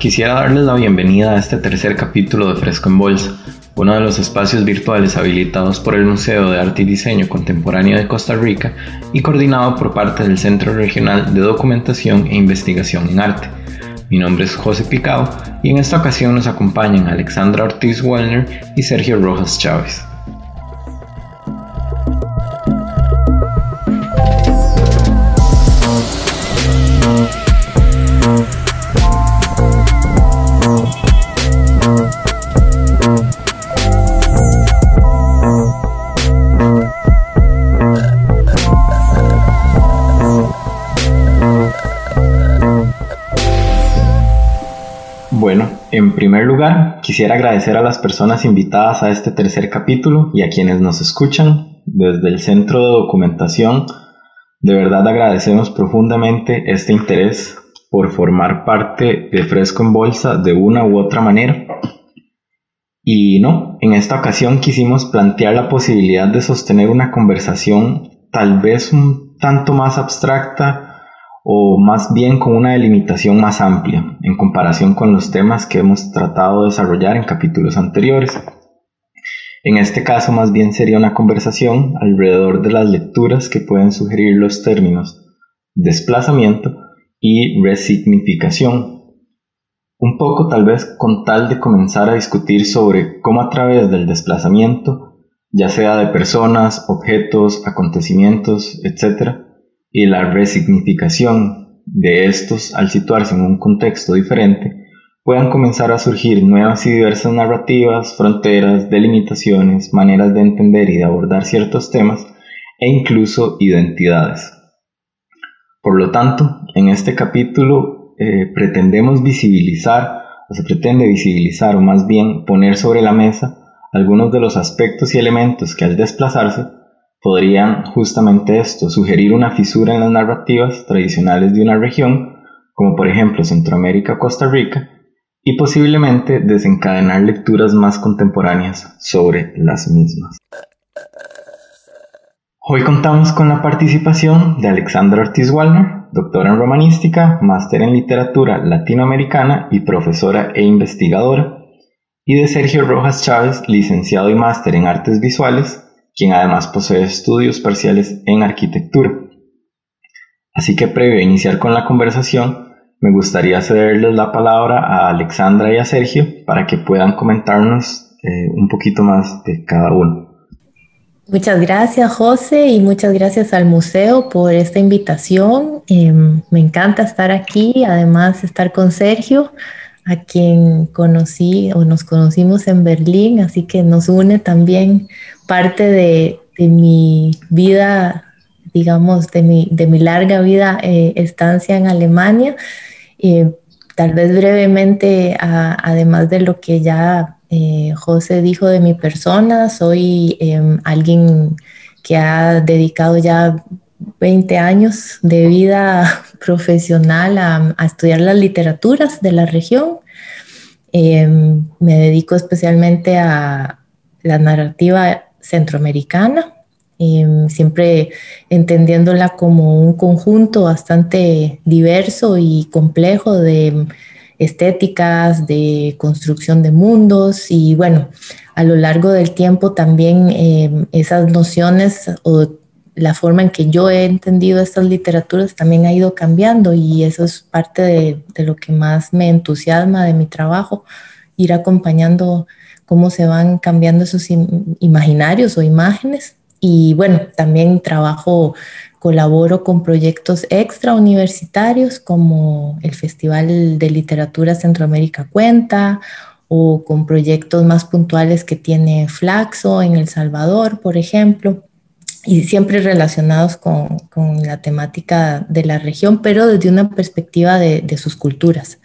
Quisiera darles la bienvenida a este tercer capítulo de Fresco en Bolsa, uno de los espacios virtuales habilitados por el Museo de Arte y Diseño Contemporáneo de Costa Rica y coordinado por parte del Centro Regional de Documentación e Investigación en Arte. Mi nombre es José Picao y en esta ocasión nos acompañan Alexandra Ortiz Wellner y Sergio Rojas Chávez. En primer lugar, quisiera agradecer a las personas invitadas a este tercer capítulo y a quienes nos escuchan desde el Centro de Documentación. De verdad agradecemos profundamente este interés por formar parte de Fresco en Bolsa de una u otra manera. Y no, en esta ocasión quisimos plantear la posibilidad de sostener una conversación tal vez un tanto más abstracta o más bien con una delimitación más amplia en comparación con los temas que hemos tratado de desarrollar en capítulos anteriores. En este caso más bien sería una conversación alrededor de las lecturas que pueden sugerir los términos desplazamiento y resignificación. Un poco tal vez con tal de comenzar a discutir sobre cómo a través del desplazamiento, ya sea de personas, objetos, acontecimientos, etc., y la resignificación de estos al situarse en un contexto diferente, puedan comenzar a surgir nuevas y diversas narrativas, fronteras, delimitaciones, maneras de entender y de abordar ciertos temas e incluso identidades. Por lo tanto, en este capítulo eh, pretendemos visibilizar, o se pretende visibilizar, o más bien poner sobre la mesa algunos de los aspectos y elementos que al desplazarse podrían justamente esto, sugerir una fisura en las narrativas tradicionales de una región, como por ejemplo Centroamérica o Costa Rica, y posiblemente desencadenar lecturas más contemporáneas sobre las mismas. Hoy contamos con la participación de Alexandra Ortiz Wallner, doctora en romanística, máster en literatura latinoamericana y profesora e investigadora, y de Sergio Rojas Chávez, licenciado y máster en artes visuales, quien además posee estudios parciales en arquitectura. Así que previo a iniciar con la conversación, me gustaría cederles la palabra a Alexandra y a Sergio para que puedan comentarnos eh, un poquito más de cada uno. Muchas gracias José y muchas gracias al museo por esta invitación. Em, me encanta estar aquí, además estar con Sergio, a quien conocí o nos conocimos en Berlín, así que nos une también parte de, mi vida, digamos, de mi, de mi larga vida eh, estancia en Alemania. Tal vez brevemente, además de lo que ya eh, José dijo de mi persona, soy em, alguien que ha dedicado ya 20 años de vida profesional a, a estudiar las literaturas de la región. Em, me dedico especialmente a la narrativa centroamericana, em, siempre entendiéndola como un conjunto bastante diverso y complejo de estéticas, de construcción de mundos y bueno, a lo largo del tiempo también em, esas nociones o la forma en que yo he entendido estas literaturas también ha ido cambiando y eso es parte de lo que más me entusiasma de mi trabajo, ir acompañando cómo se van cambiando esos imaginarios o imágenes. Y bueno, también trabajo, colaboro con proyectos extra universitarios como el Festival de Literatura Centroamérica Cuenta o con proyectos más puntuales que tiene Flaxo en El Salvador, por ejemplo, y siempre relacionados con, con la temática de la región, pero desde una perspectiva de, de sus culturas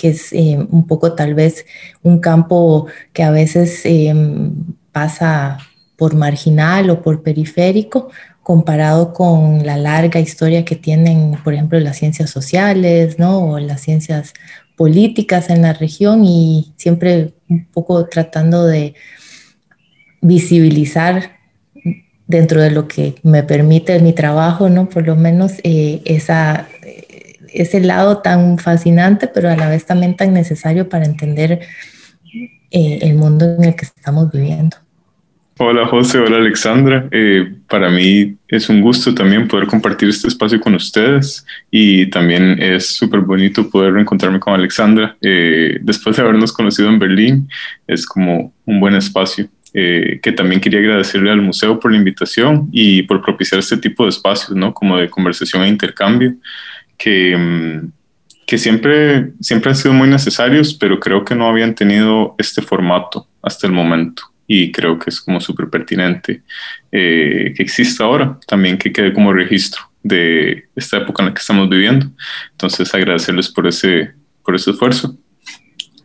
que es eh, un poco tal vez un campo que a veces eh, pasa por marginal o por periférico comparado con la larga historia que tienen, por ejemplo, las ciencias sociales, ¿no? O las ciencias políticas en la región y siempre un poco tratando de visibilizar dentro de lo que me permite mi trabajo, ¿no? Por lo menos eh, esa, ese lado tan fascinante, pero a la vez también tan necesario para entender eh, el mundo en el que estamos viviendo. Hola José, hola Alexandra. Eh, para mí es un gusto también poder compartir este espacio con ustedes y también es súper bonito poder reencontrarme con Alexandra. Eh, después de habernos conocido en Berlín, es como un buen espacio. Que también quería agradecerle al museo por la invitación y por propiciar este tipo de espacios, ¿no? Como de conversación e intercambio, que, mm, que siempre, siempre han sido muy necesarios, pero creo que no habían tenido este formato hasta el momento y creo que es como súper pertinente eh, que exista ahora, también que quede como registro de esta época en la que estamos viviendo. Entonces, agradecerles por ese, por ese esfuerzo.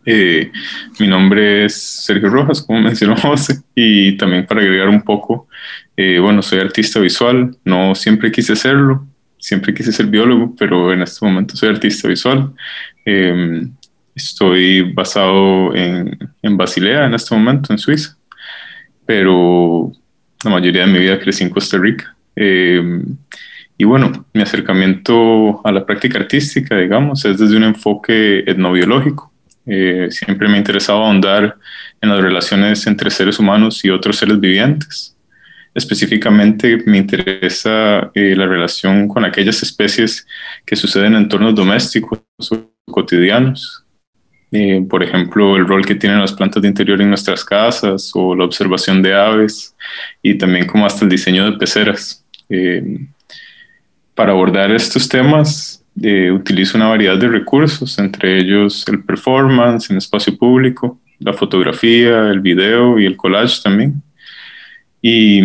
Eh, mi nombre es Sergio Rojas, como mencionó José, y también para agregar un poco, eh, bueno, soy artista visual, no siempre quise serlo, siempre quise ser biólogo, pero en este momento soy artista visual. estoy basado en, en Basilea en este momento, en Suiza pero la mayoría de mi vida crecí en Costa Rica. Eh, y bueno, mi acercamiento a la práctica artística, digamos, es desde un enfoque etnobiológico. Eh, siempre me ha interesado ahondar en las relaciones entre seres humanos y otros seres vivientes. Específicamente me interesa eh, la relación con aquellas especies que suceden en entornos domésticos o cotidianos, eh, por ejemplo, el rol que tienen las plantas de interior en nuestras casas o la observación de aves y también como hasta el diseño de peceras. Eh, para abordar estos temas, eh, utilizo una variedad de recursos, entre ellos el performance en espacio público, la fotografía, el video y el collage también. Y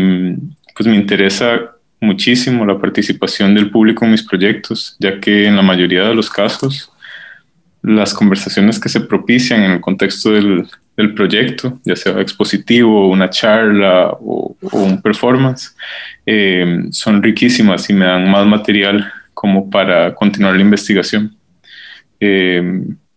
pues me interesa muchísimo la participación del público en mis proyectos, ya que en la mayoría de los casos las conversaciones que se propician en el contexto del, del proyecto, ya sea expositivo, una charla o, un performance, eh, son riquísimas y me dan más material como para continuar la investigación. Eh,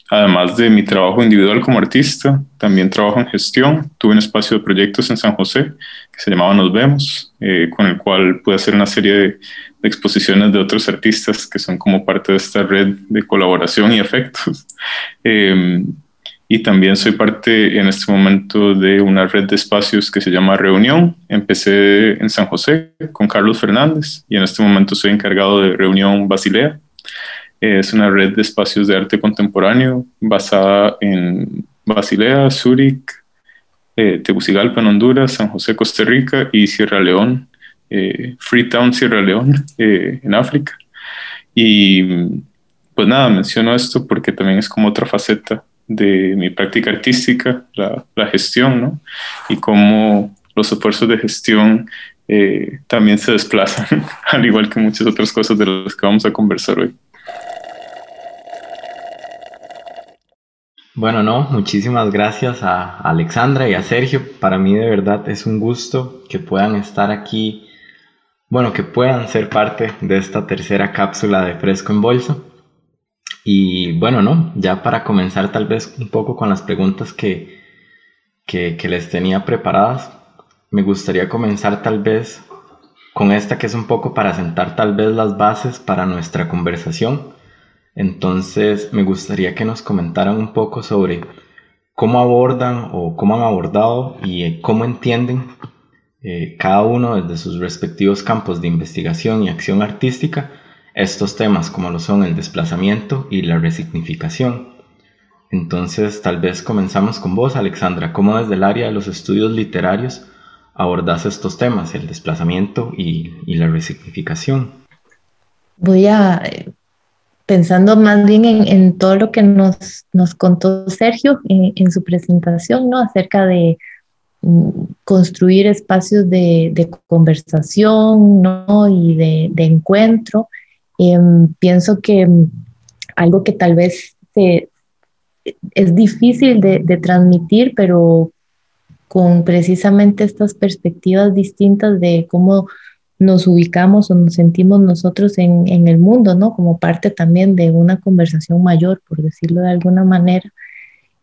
además de mi trabajo individual como artista, también trabajo en gestión. Tuve un espacio de proyectos en San José que se llamaba Nos Vemos, eh, con el cual pude hacer una serie de exposiciones de otros artistas que son como parte de esta red de colaboración y efectos. Em, y también soy parte en este momento de una red de espacios que se llama Reunión. Empecé en San José con Carlos Fernández y en este momento soy encargado de Reunión Basilea. Es una red de espacios de arte contemporáneo basada en Basilea, Zúrich, eh, Tegucigalpa en Honduras, San José, Costa Rica y Sierra León, eh, Freetown, Sierra León, eh, en África. Y pues nada, menciono esto porque también es como otra faceta de mi práctica artística, la, la gestión, ¿no? Y cómo los esfuerzos de gestión también se desplazan, al igual que muchas otras cosas de las que vamos a conversar hoy. Bueno, no, muchísimas gracias a Alexandra y a Sergio. Para mí de verdad es un gusto que puedan estar aquí bueno, que puedan ser parte de esta tercera cápsula de Fresco en Bolsa. Y bueno, no, ya para comenzar tal vez un poco con las preguntas que, que, les tenía preparadas, me gustaría comenzar tal vez con esta que es un poco para sentar tal vez las bases para nuestra conversación. Entonces me gustaría que nos comentaran un poco sobre cómo abordan o cómo han abordado y cómo entienden eh, cada uno desde sus respectivos campos de investigación y acción artística estos temas como lo son el desplazamiento y la resignificación. Entonces tal vez comenzamos con vos, Alexandra, cómo desde el área de los estudios literarios abordas estos temas, el desplazamiento y, la resignificación. Voy a, eh, pensando más bien en, todo lo que nos, nos contó Sergio en, en, su presentación, ¿no? Acerca de construir espacios de, conversación ¿no? y de, encuentro. Em, pienso que algo que tal vez es difícil de, transmitir, pero con precisamente estas perspectivas distintas de cómo nos ubicamos o nos sentimos nosotros en, el mundo, ¿no? Como parte también de una conversación mayor, por decirlo de alguna manera.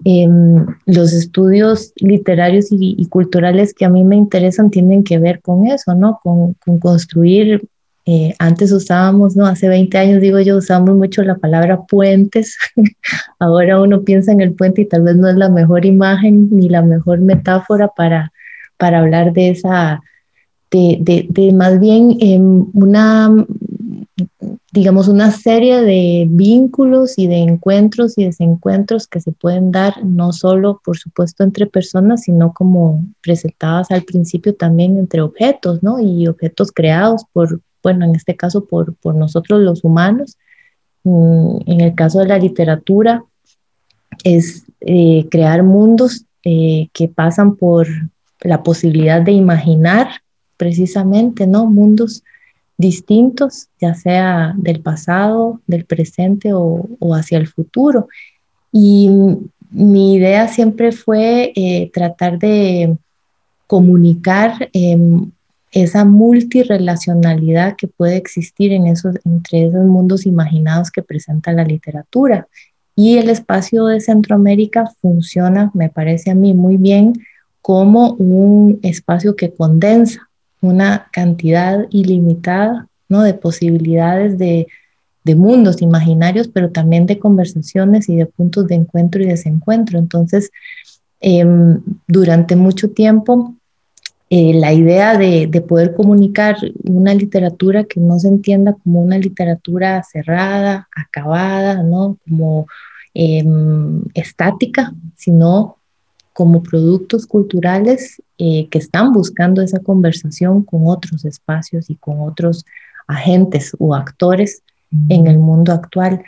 Em, los estudios literarios y, culturales que a mí me interesan tienen que ver con eso, ¿no? Con, construir Eh, antes usábamos, no, hace 20 años digo yo, usábamos mucho la palabra puentes. Ahora uno piensa en el puente y tal vez no es la mejor imagen ni la mejor metáfora para, para hablar de esa, de, de, más bien em, una, digamos, una serie de vínculos y de encuentros y desencuentros que se pueden dar, no solo, por supuesto, entre personas, sino como presentadas al principio también entre objetos, ¿no? Y objetos creados por, bueno, en este caso por, por nosotros los humanos. Mm, en el caso de la literatura, es eh, crear mundos eh, que pasan por la posibilidad de imaginar precisamente, ¿no? Mundos distintos, ya sea del pasado, del presente o, hacia el futuro. Y mi idea siempre fue eh, tratar de comunicar em, esa multirelacionalidad que puede existir en esos, entre esos mundos imaginados que presenta la literatura. Y el espacio de Centroamérica funciona, me parece a mí, muy bien como un espacio que condensa una cantidad ilimitada ¿no? de posibilidades de, de mundos imaginarios, pero también de conversaciones y de puntos de encuentro y desencuentro. Entonces, em, durante mucho tiempo eh, la idea de, poder comunicar una literatura que no se entienda como una literatura cerrada, acabada, ¿no? como em, estática, sino como productos culturales eh, que están buscando esa conversación con otros espacios y con otros agentes o actores en el mundo actual.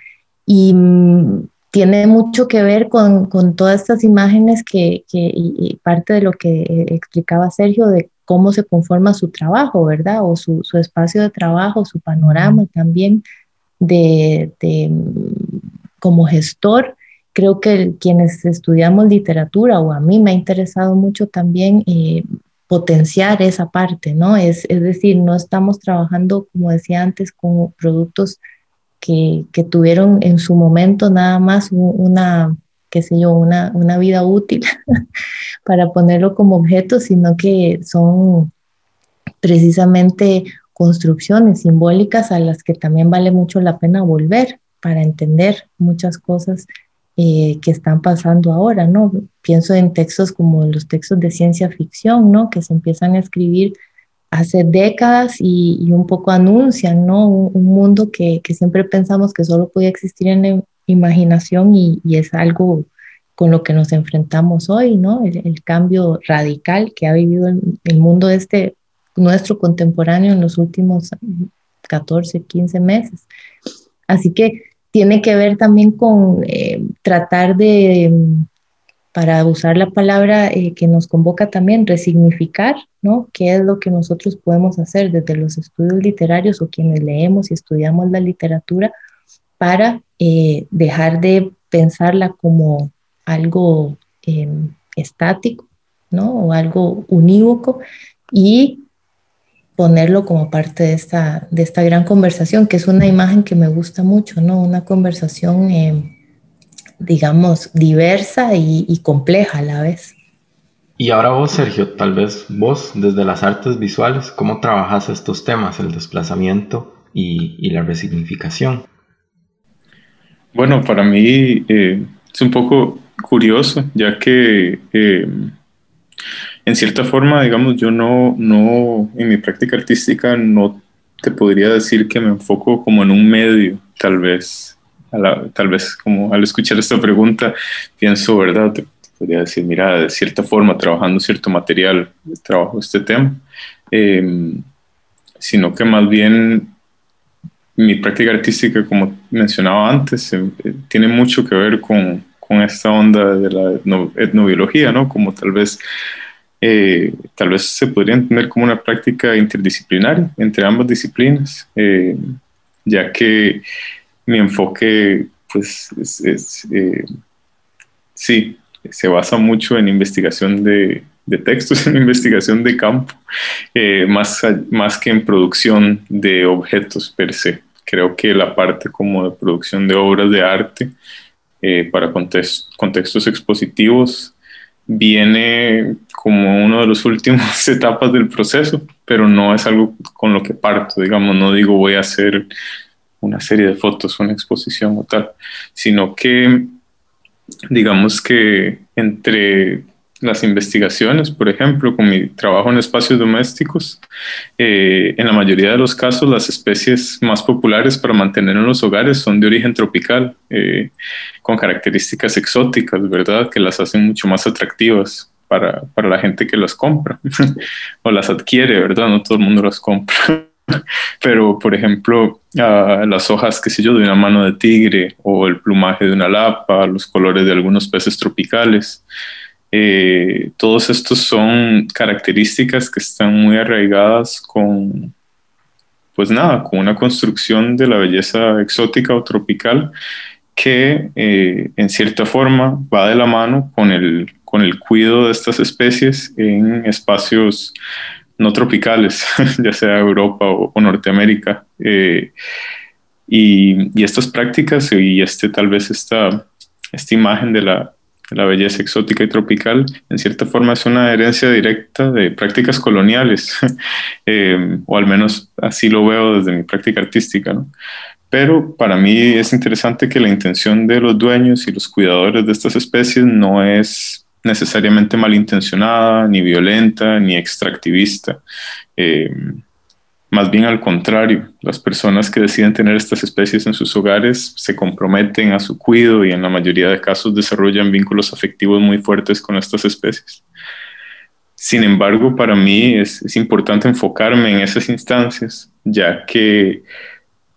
Y mm, tiene mucho que ver con, con todas estas imágenes que, que y, parte de lo que eh, explicaba Sergio de cómo se conforma su trabajo, ¿verdad? O su, su espacio de trabajo, su panorama también de, de, como gestor. Creo que quienes estudiamos literatura, o a mí me ha interesado mucho también eh, potenciar esa parte, ¿no? Es, es decir, no estamos trabajando, como decía antes, con productos que, que tuvieron en su momento nada más una, qué sé yo, una, una vida útil para ponerlo como objeto, sino que son precisamente construcciones simbólicas a las que también vale mucho la pena volver para entender muchas cosas eh, que están pasando ahora, ¿no? Pienso en textos como los textos de ciencia ficción, ¿no? Que se empiezan a escribir hace décadas y, un poco anuncian, ¿no? Un, mundo que, siempre pensamos que solo podía existir en la imaginación y, es algo con lo que nos enfrentamos hoy, ¿no? El, cambio radical que ha vivido el, mundo este, nuestro contemporáneo en los últimos 14, 15 meses. Así que tiene que ver también con eh, tratar de para usar la palabra eh, que nos convoca también, resignificar, ¿no? ¿Qué es lo que nosotros podemos hacer desde los estudios literarios o quienes leemos y estudiamos la literatura para eh, dejar de pensarla como algo estático, ¿no? O algo unívoco y ponerlo como parte de esta, de esta gran conversación, que es una imagen que me gusta mucho, ¿no? Una conversación... Em, digamos, diversa y, compleja a la vez. Y ahora vos, Sergio, tal vez vos, desde las artes visuales, ¿cómo trabajas estos temas, el desplazamiento y, la resignificación? Bueno, para mí eh, es un poco curioso, ya que eh, en cierta forma, digamos, yo no, no, en mi práctica artística no te podría decir que me enfoco como en un medio, tal vez tal vez como al escuchar esta pregunta pienso, ¿verdad? Te, podría decir, mira, de cierta forma, trabajando cierto material, trabajo este tema, em, sino que más bien mi práctica artística, como mencionaba antes, em, eh, tiene mucho que ver con, con esta onda de la etnobiología, ¿no? Como tal vez eh, tal vez se podría entender como una práctica interdisciplinaria entre ambas disciplinas, eh, ya que mi enfoque, pues, es, eh, sí, se basa mucho en investigación de, textos, en investigación de campo, más, más que en producción de objetos per se. Creo que la parte como de producción de obras de arte para contextos expositivos viene como una de las últimas etapas del proceso, pero no es algo con lo que parto, digamos, no digo voy a hacer una serie de fotos, una exposición o tal, sino que digamos que entre las investigaciones, por ejemplo, con mi trabajo en espacios domésticos, eh, en la mayoría de los casos las especies más populares para mantener en los hogares son de origen tropical, eh, con características exóticas, ¿verdad? Que las hacen mucho más atractivas para, para la gente que las compra o las adquiere, ¿verdad? No todo el mundo las compra. Pero, por ejemplo, uh, las hojas, qué sé yo, de una mano de tigre o el plumaje de una lapa, los colores de algunos peces tropicales. Eh, todos estos son características que están muy arraigadas con, pues nada, con una construcción de la belleza exótica o tropical que eh, en cierta forma va de la mano con el, con el cuidado de estas especies en espacios no tropicales, ya sea Europa o, Norteamérica. Eh, y, y, estas prácticas y este tal vez esta, esta imagen de la, la belleza exótica y tropical, en cierta forma es una herencia directa de prácticas coloniales, eh, o al menos así lo veo desde mi práctica artística. ¿no? Pero para mí es interesante que la intención de los dueños y los cuidadores de estas especies no es necesariamente malintencionada, ni violenta, ni extractivista. Eh, más bien al contrario, las personas que deciden tener estas especies en sus hogares se comprometen a su cuidado y en la mayoría de casos desarrollan vínculos afectivos muy fuertes con estas especies. Sin embargo, para mí es, importante enfocarme en esas instancias, ya que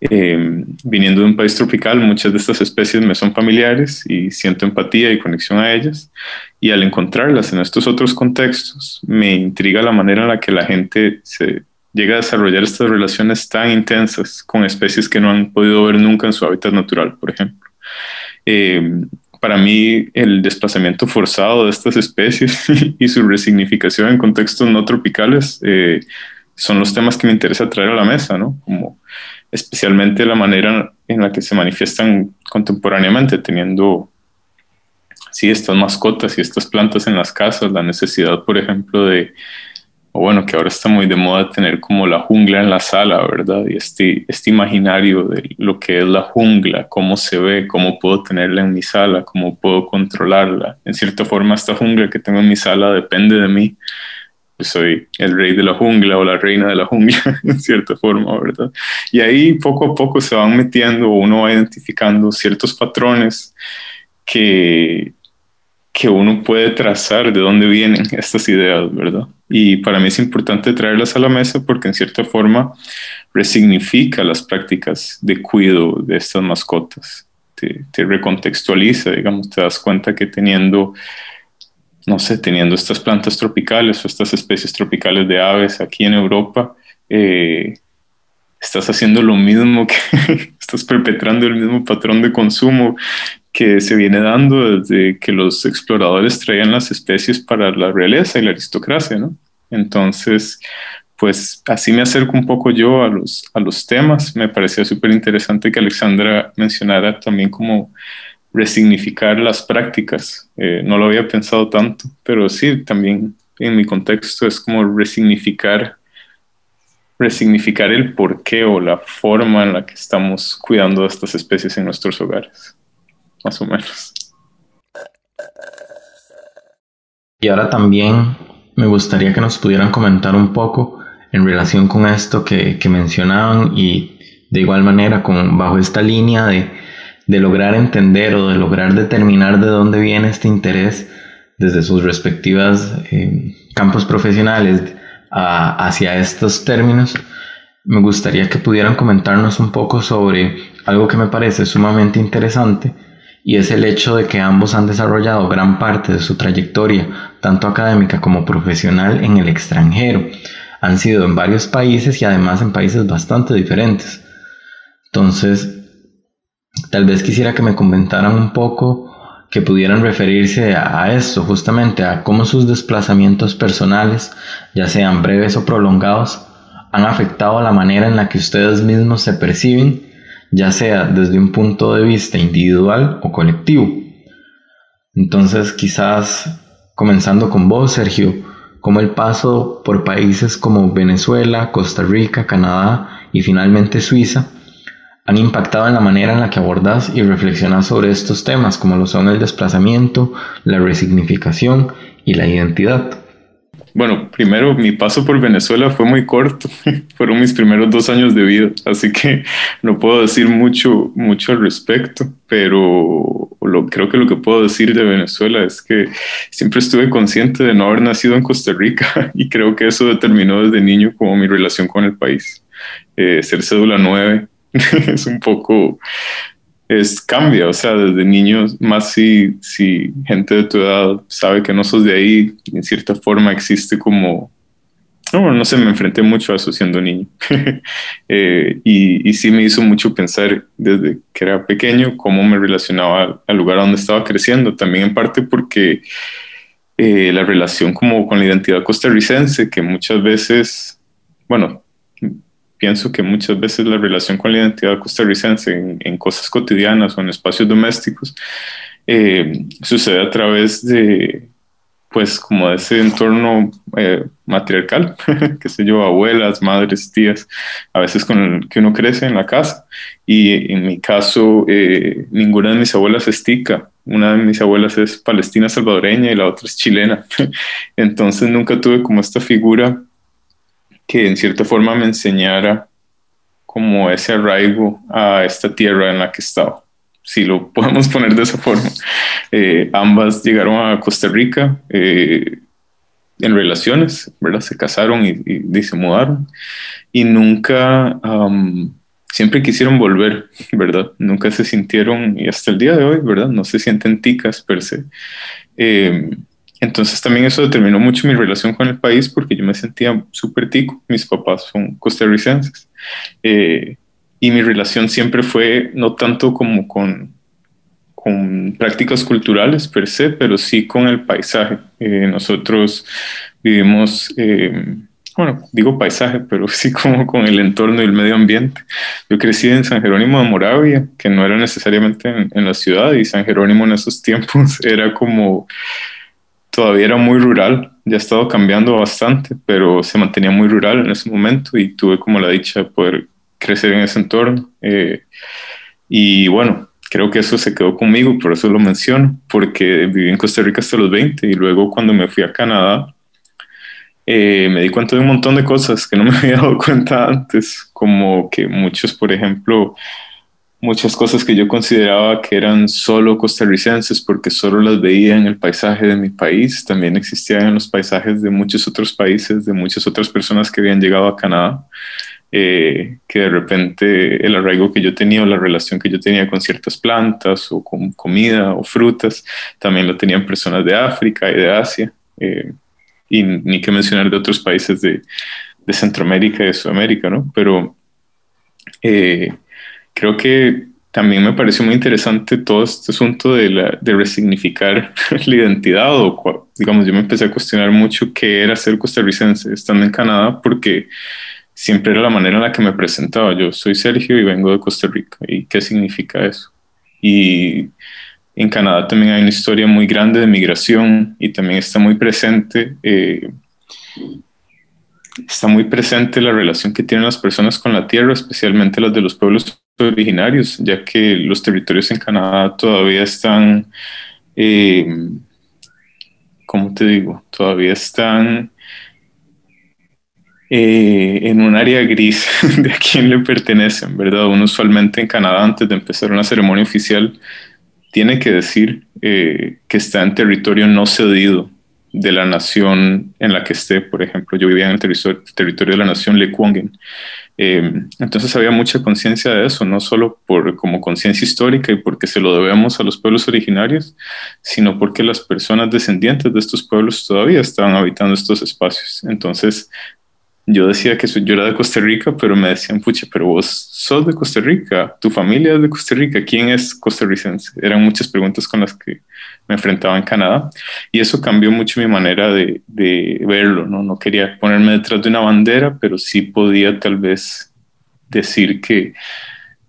eh, viniendo de un país tropical, muchas de estas especies me son familiares y siento empatía y conexión a ellas. Y al encontrarlas en estos otros contextos, me intriga la manera en la que la gente se llega a desarrollar estas relaciones tan intensas con especies que no han podido ver nunca en su hábitat natural, por ejemplo. Eh, para mí, el desplazamiento forzado de estas especies y su resignificación en contextos no tropicales eh, son los temas que me interesa traer a la mesa, ¿no? Como especialmente la manera en la que se manifiestan contemporáneamente, teniendo sí, estas mascotas y estas plantas en las casas, la necesidad, por ejemplo, de bueno, que ahora está muy de moda tener como la jungla en la sala, ¿verdad? Y este, este imaginario de lo que es la jungla, cómo se ve, cómo puedo tenerla en mi sala, cómo puedo controlarla. En cierta forma, esta jungla que tengo en mi sala depende de mí. Soy el rey de la jungla o la reina de la jungla, en cierta forma, ¿verdad? Y ahí poco a poco se van metiendo, uno va identificando ciertos patrones que, que uno puede trazar de dónde vienen estas ideas, ¿verdad? Y para mí es importante traerlas a la mesa porque en cierta forma resignifica las prácticas de cuidado de estas mascotas, te, te recontextualiza, digamos, te das cuenta que teniendo, no sé, teniendo estas plantas tropicales o estas especies tropicales de aves aquí en Europa, eh, estás haciendo lo mismo que estás perpetrando el mismo patrón de consumo que se viene dando desde que los exploradores traían las especies para la realeza y la aristocracia, ¿no? Entonces, pues así me acerco un poco yo a los, a los temas. Me parecía súper interesante que Alexandra mencionara también como resignificar las prácticas. Eh, no lo había pensado tanto, pero sí, también en mi contexto es como resignificar resignificar el porqué o la forma en la que estamos cuidando de estas especies en nuestros hogares más o menos. Y ahora también me gustaría que nos pudieran comentar un poco en relación con esto que, mencionaban y de igual manera con, bajo esta línea de, lograr entender o de lograr determinar de dónde viene este interés desde sus respectivas eh, campos profesionales hacia estos términos, me gustaría que pudieran comentarnos un poco sobre algo que me parece sumamente interesante y es el hecho de que ambos han desarrollado gran parte de su trayectoria, tanto académica como profesional, en el extranjero. Han sido en varios países y además en países bastante diferentes. Entonces, tal vez quisiera que me comentaran un poco, que pudieran referirse a, esto, justamente a cómo sus desplazamientos personales, ya sean breves o prolongados, han afectado la manera en la que ustedes mismos se perciben ya sea desde un punto de vista individual o colectivo. Entonces, quizás comenzando con vos, Sergio, cómo el paso por países como Venezuela, Costa Rica, Canadá y finalmente Suiza han impactado en la manera en la que abordas y reflexionas sobre estos temas, como lo son el desplazamiento, la resignificación y la identidad. Bueno, primero mi paso por Venezuela fue muy corto, fueron mis primeros dos años de vida, así que no puedo decir mucho, mucho al respecto, pero creo que lo que puedo decir de Venezuela es que siempre estuve consciente de no haber nacido en Costa Rica y creo que eso determinó desde niño como mi relación con el país. Eh, ser cédula 9 es un poco es cambia, o sea, desde niños, más si, si gente de tu edad sabe que no sos de ahí, en cierta forma existe como, no, no sé, me enfrenté mucho a eso siendo niño. eh, y, y, sí me hizo mucho pensar desde que era pequeño cómo me relacionaba al lugar donde estaba creciendo, también en parte porque eh, la relación como con la identidad costarricense, que muchas veces, bueno, pienso que muchas veces la relación con la identidad costarricense en, cosas cotidianas o en espacios domésticos eh, sucede a través de, pues, como de ese entorno eh, matriarcal, que sé yo, abuelas, madres, tías, a veces con el que uno crece en la casa. Y en mi caso, eh, ninguna de mis abuelas es tica. Una de mis abuelas es palestina salvadoreña y la otra es chilena. Entonces nunca tuve como esta figura que en cierta forma me enseñara como ese arraigo a esta tierra en la que estaba, si lo podemos poner de esa forma. Eh, ambas llegaron a Costa Rica eh, en relaciones, ¿verdad? Se casaron y, se mudaron y nunca, siempre quisieron volver, ¿verdad? Nunca se sintieron, y hasta el día de hoy, ¿verdad? No se sienten ticas per se. Eh, entonces también eso determinó mucho mi relación con el país porque yo me sentía súper tico, mis papás son costarricenses. Eh, y mi relación siempre fue no tanto como con, con prácticas culturales per se, pero sí con el paisaje. Eh, nosotros vivimos, eh, bueno, digo paisaje, pero sí como con el entorno y el medio ambiente. Yo crecí en San Jerónimo de Moravia, que no era necesariamente en, en la ciudad, y San Jerónimo en esos tiempos era como todavía era muy rural, ya ha estado cambiando bastante, pero se mantenía muy rural en ese momento y tuve como la dicha de poder crecer en ese entorno. Eh, y bueno, creo que eso se quedó conmigo, por eso lo menciono, porque viví en Costa Rica hasta los 20 y luego cuando me fui a Canadá, eh, me di cuenta de un montón de cosas que no me había dado cuenta antes, como que muchos, por ejemplo, muchas cosas que yo consideraba que eran solo costarricenses porque solo las veía en el paisaje de mi país, también existían en los paisajes de muchos otros países, de muchas otras personas que habían llegado a Canadá, eh, que de repente el arraigo que yo tenía o la relación que yo tenía con ciertas plantas o con comida o frutas, también lo tenían personas de África y de Asia, eh, y ni que mencionar de otros países de, de Centroamérica y de Sudamérica, ¿no? Pero... Eh, creo que también me pareció muy interesante todo este asunto de, la, de resignificar la identidad o, digamos, yo me empecé a cuestionar mucho qué era ser costarricense estando en Canadá porque siempre era la manera en la que me presentaba. Yo soy Sergio y vengo de Costa Rica. ¿Y qué significa eso? Y en Canadá también hay una historia muy grande de migración y también está muy presente eh, está muy presente la relación que tienen las personas con la tierra, especialmente las de los pueblos originarios, ya que los territorios en Canadá todavía están, eh, ¿cómo te digo? Todavía están eh, en un área gris de a quién le pertenecen, ¿verdad? Uno usualmente en Canadá, antes de empezar una ceremonia oficial, tiene que decir eh, que está en territorio no cedido de la nación en la que esté. Por ejemplo, yo vivía en el territorio, de la nación Lekwungen. Eh, entonces había mucha conciencia de eso, no solo por, como conciencia histórica y porque se lo debemos a los pueblos originarios, sino porque las personas descendientes de estos pueblos todavía estaban habitando estos espacios. Entonces yo decía que yo era de Costa Rica, pero me decían, pucha, pero vos sos de Costa Rica, tu familia es de Costa Rica, ¿quién es costarricense? Eran muchas preguntas con las que me enfrentaba en Canadá y eso cambió mucho mi manera de, de verlo, ¿no? No quería ponerme detrás de una bandera, pero sí podía tal vez decir que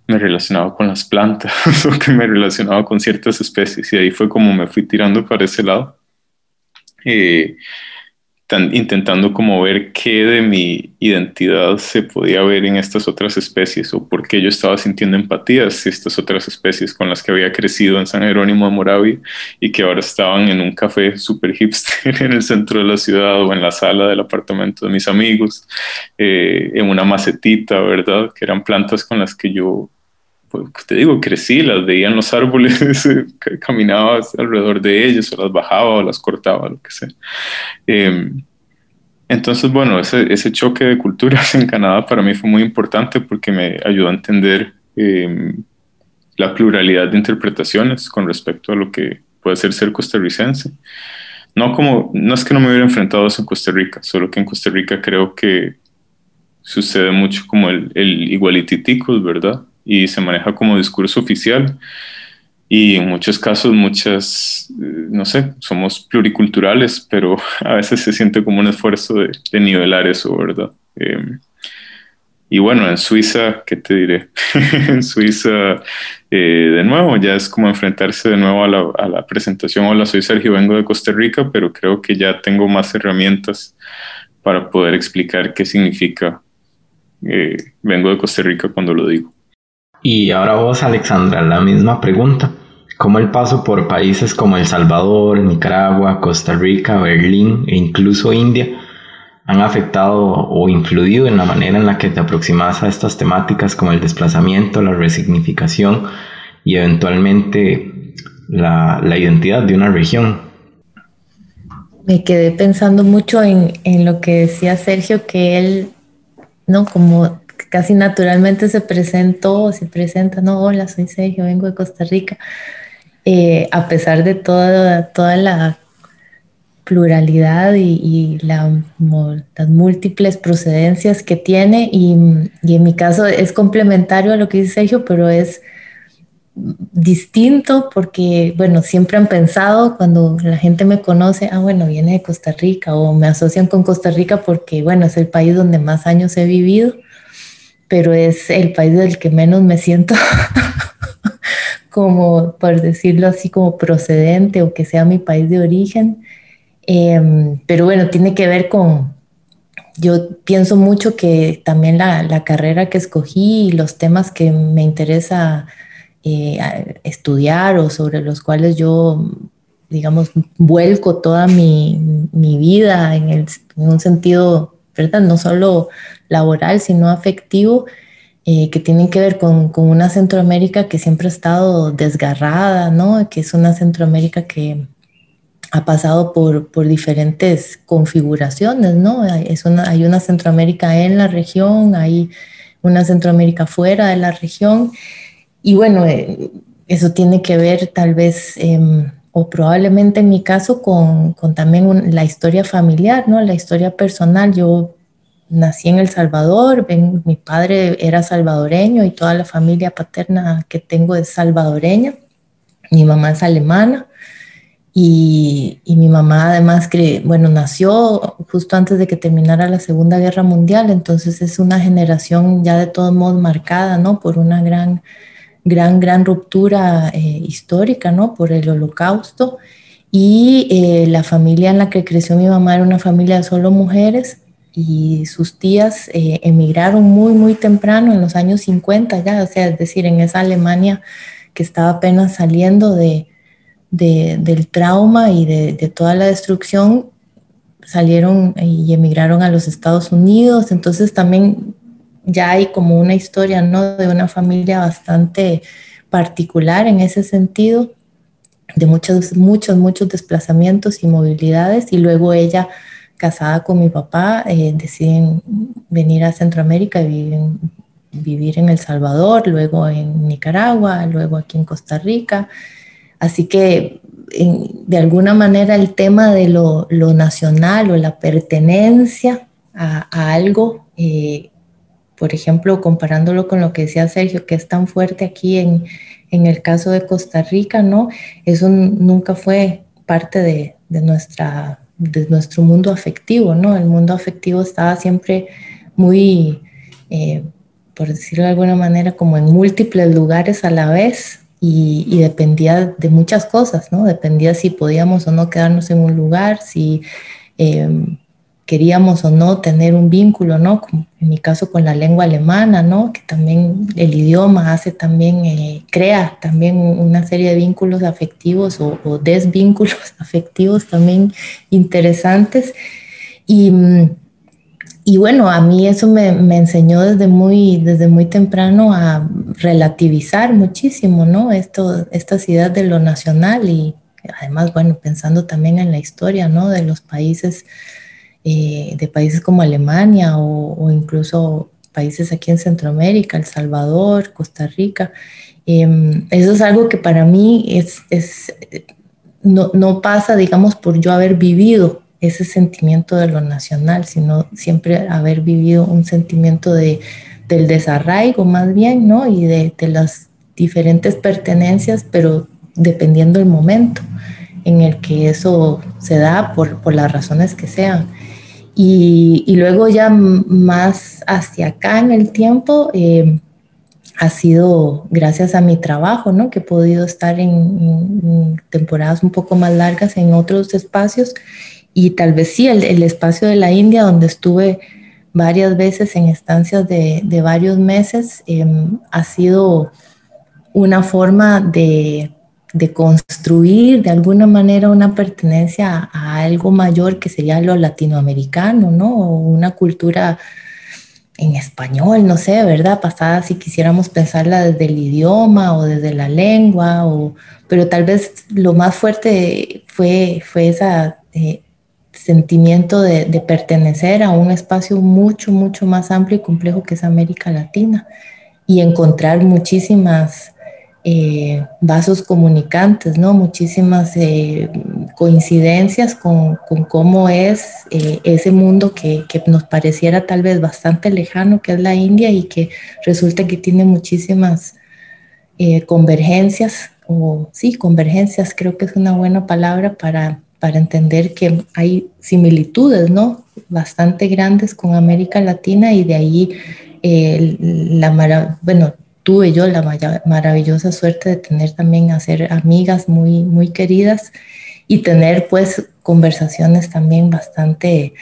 me relacionaba con las plantas o que me relacionaba con ciertas especies y ahí fue como me fui tirando para ese lado. Eh, intentando como ver qué de mi identidad se podía ver en estas otras especies o por qué yo estaba sintiendo empatía hacia estas otras especies con las que había crecido en San Jerónimo de Moravia y que ahora estaban en un café super hipster en el centro de la ciudad o en la sala del apartamento de mis amigos, eh, en una macetita, ¿verdad? Que eran plantas con las que yo pues, te digo, crecí, las veía en los árboles, caminaba alrededor de ellos, o las bajaba, o las cortaba, lo que sea. Em, entonces, bueno, ese, ese, choque de culturas en Canadá para mí fue muy importante porque me ayudó a entender em, la pluralidad de interpretaciones con respecto a lo que puede ser ser costarricense. No, como, no es que no me hubiera enfrentado a eso en Costa Rica, solo que en Costa Rica creo que sucede mucho como el, el igualititicos, ¿verdad? Y se maneja como discurso oficial. Y en muchos casos, muchas, eh, no sé, somos pluriculturales, pero a veces se siente como un esfuerzo de, nivelar eso, ¿verdad? Em, y bueno, en Suiza, ¿qué te diré? en Suiza, eh, de nuevo, ya es como enfrentarse de nuevo a la, a la presentación. Hola, soy Sergio, vengo de Costa Rica, pero creo que ya tengo más herramientas para poder explicar qué significa eh, vengo de Costa Rica cuando lo digo. Y ahora vos, Alexandra, la misma pregunta. ¿Cómo el paso por países como El Salvador, Nicaragua, Costa Rica, Berlín e incluso India han afectado o influido en la manera en la que te aproximas a estas temáticas como el desplazamiento, la resignificación y eventualmente la, identidad de una región? Me quedé pensando mucho en, lo que decía Sergio, que él, ¿no? Como casi naturalmente se presentó, se presenta, no, hola, soy Sergio, vengo de Costa Rica, eh, a pesar de toda, toda la pluralidad y, las múltiples procedencias que tiene y, y, en mi caso es complementario a lo que dice Sergio, pero es distinto porque, bueno, siempre han pensado cuando la gente me conoce, ah, bueno, viene de Costa Rica o me asocian con Costa Rica porque, bueno, es el país donde más años he vivido pero es el país del que menos me siento como, por decirlo así, como procedente o que sea mi país de origen. Em, pero bueno, tiene que ver con, yo pienso mucho que también la, carrera que escogí y los temas que me interesa eh, estudiar o sobre los cuales yo, digamos, vuelco toda mi, vida en, en un sentido ¿verdad? No solo laboral, sino afectivo, eh, que tienen que ver con, con, una Centroamérica que siempre ha estado desgarrada, ¿no? Que es una Centroamérica que ha pasado por, por diferentes configuraciones, ¿no? Es una, hay una Centroamérica en la región, hay una Centroamérica fuera de la región, y bueno, eh, eso tiene que ver tal vez... Em, o probablemente en mi caso con, con también la historia familiar, ¿no? La historia personal. Yo nací en El Salvador, mi padre era salvadoreño y toda la familia paterna que tengo es salvadoreña. Mi mamá es alemana y, mi mamá además, que, bueno, nació justo antes de que terminara la Segunda Guerra Mundial, entonces es una generación ya de todos modos marcada, ¿no? Por una gran gran, gran ruptura eh, histórica, ¿no? Por el holocausto. Y eh, la familia en la que creció mi mamá era una familia de solo mujeres y sus tías eh, emigraron muy, muy temprano, en los años 50 ya, o sea, es decir, en esa Alemania que estaba apenas saliendo de, del trauma y de, de, toda la destrucción, salieron y emigraron a los Estados Unidos, entonces también ya hay como una historia, ¿no? De una familia bastante particular en ese sentido, de muchos, muchos, muchos desplazamientos y movilidades, y luego ella, casada con mi papá, eh, deciden venir a Centroamérica y vivir en El Salvador, luego en Nicaragua, luego aquí en Costa Rica. Así que de alguna manera el tema de lo, nacional o la pertenencia a, algo eh, por ejemplo, comparándolo con lo que decía Sergio, que es tan fuerte aquí en, el caso de Costa Rica, ¿no? Eso nunca fue parte de, nuestra, de nuestro mundo afectivo, ¿no? El mundo afectivo estaba siempre muy, eh, por decirlo de alguna manera, como en múltiples lugares a la vez y, dependía de muchas cosas, ¿no? Dependía si podíamos o no quedarnos en un lugar, si... Eh, queríamos o no tener un vínculo, ¿no? Como en mi caso con la lengua alemana, ¿no? Que también el idioma hace también, eh, crea también una serie de vínculos afectivos o, desvínculos afectivos también interesantes. Y, y bueno, a mí eso me, me, enseñó desde muy, desde muy temprano a relativizar muchísimo, ¿no? Esto, esta ciudad de lo nacional y además, bueno, pensando también en la historia, ¿no? De los países eh, de países como Alemania o, incluso países aquí en Centroamérica, El Salvador, Costa Rica. Em, eso es algo que para mí es, es no, no, pasa, digamos, por yo haber vivido ese sentimiento de lo nacional, sino siempre haber vivido un sentimiento de, del desarraigo más bien, ¿no? Y de, las diferentes pertenencias, pero dependiendo del momento en el que eso se da por, por las razones que sean. Y, luego ya más hacia acá en el tiempo, eh, ha sido gracias a mi trabajo, ¿no? Que he podido estar en, temporadas un poco más largas en otros espacios y tal vez sí, el, espacio de la India, donde estuve varias veces en estancias de, varios meses, em, ha sido una forma de de construir de alguna manera una pertenencia a algo mayor que sería lo latinoamericano, ¿no? O una cultura en español, no sé, ¿verdad? Pasada si quisiéramos pensarla desde el idioma o desde la lengua, o, pero tal vez lo más fuerte fue, fue ese eh, sentimiento de, de, pertenecer a un espacio mucho, mucho más amplio y complejo que es América Latina y encontrar muchísimas eh, vasos comunicantes, ¿no? Muchísimas eh, coincidencias con, cómo es eh, ese mundo que, nos pareciera tal vez bastante lejano, que es la India, y que resulta que tiene muchísimas convergencias, o sí, convergencias creo que es una buena palabra para, para entender que hay similitudes, ¿no? Bastante grandes con América Latina y de ahí la, bueno, tuve yo la maravillosa suerte de tener también a ser amigas muy, muy queridas y tener pues conversaciones también bastante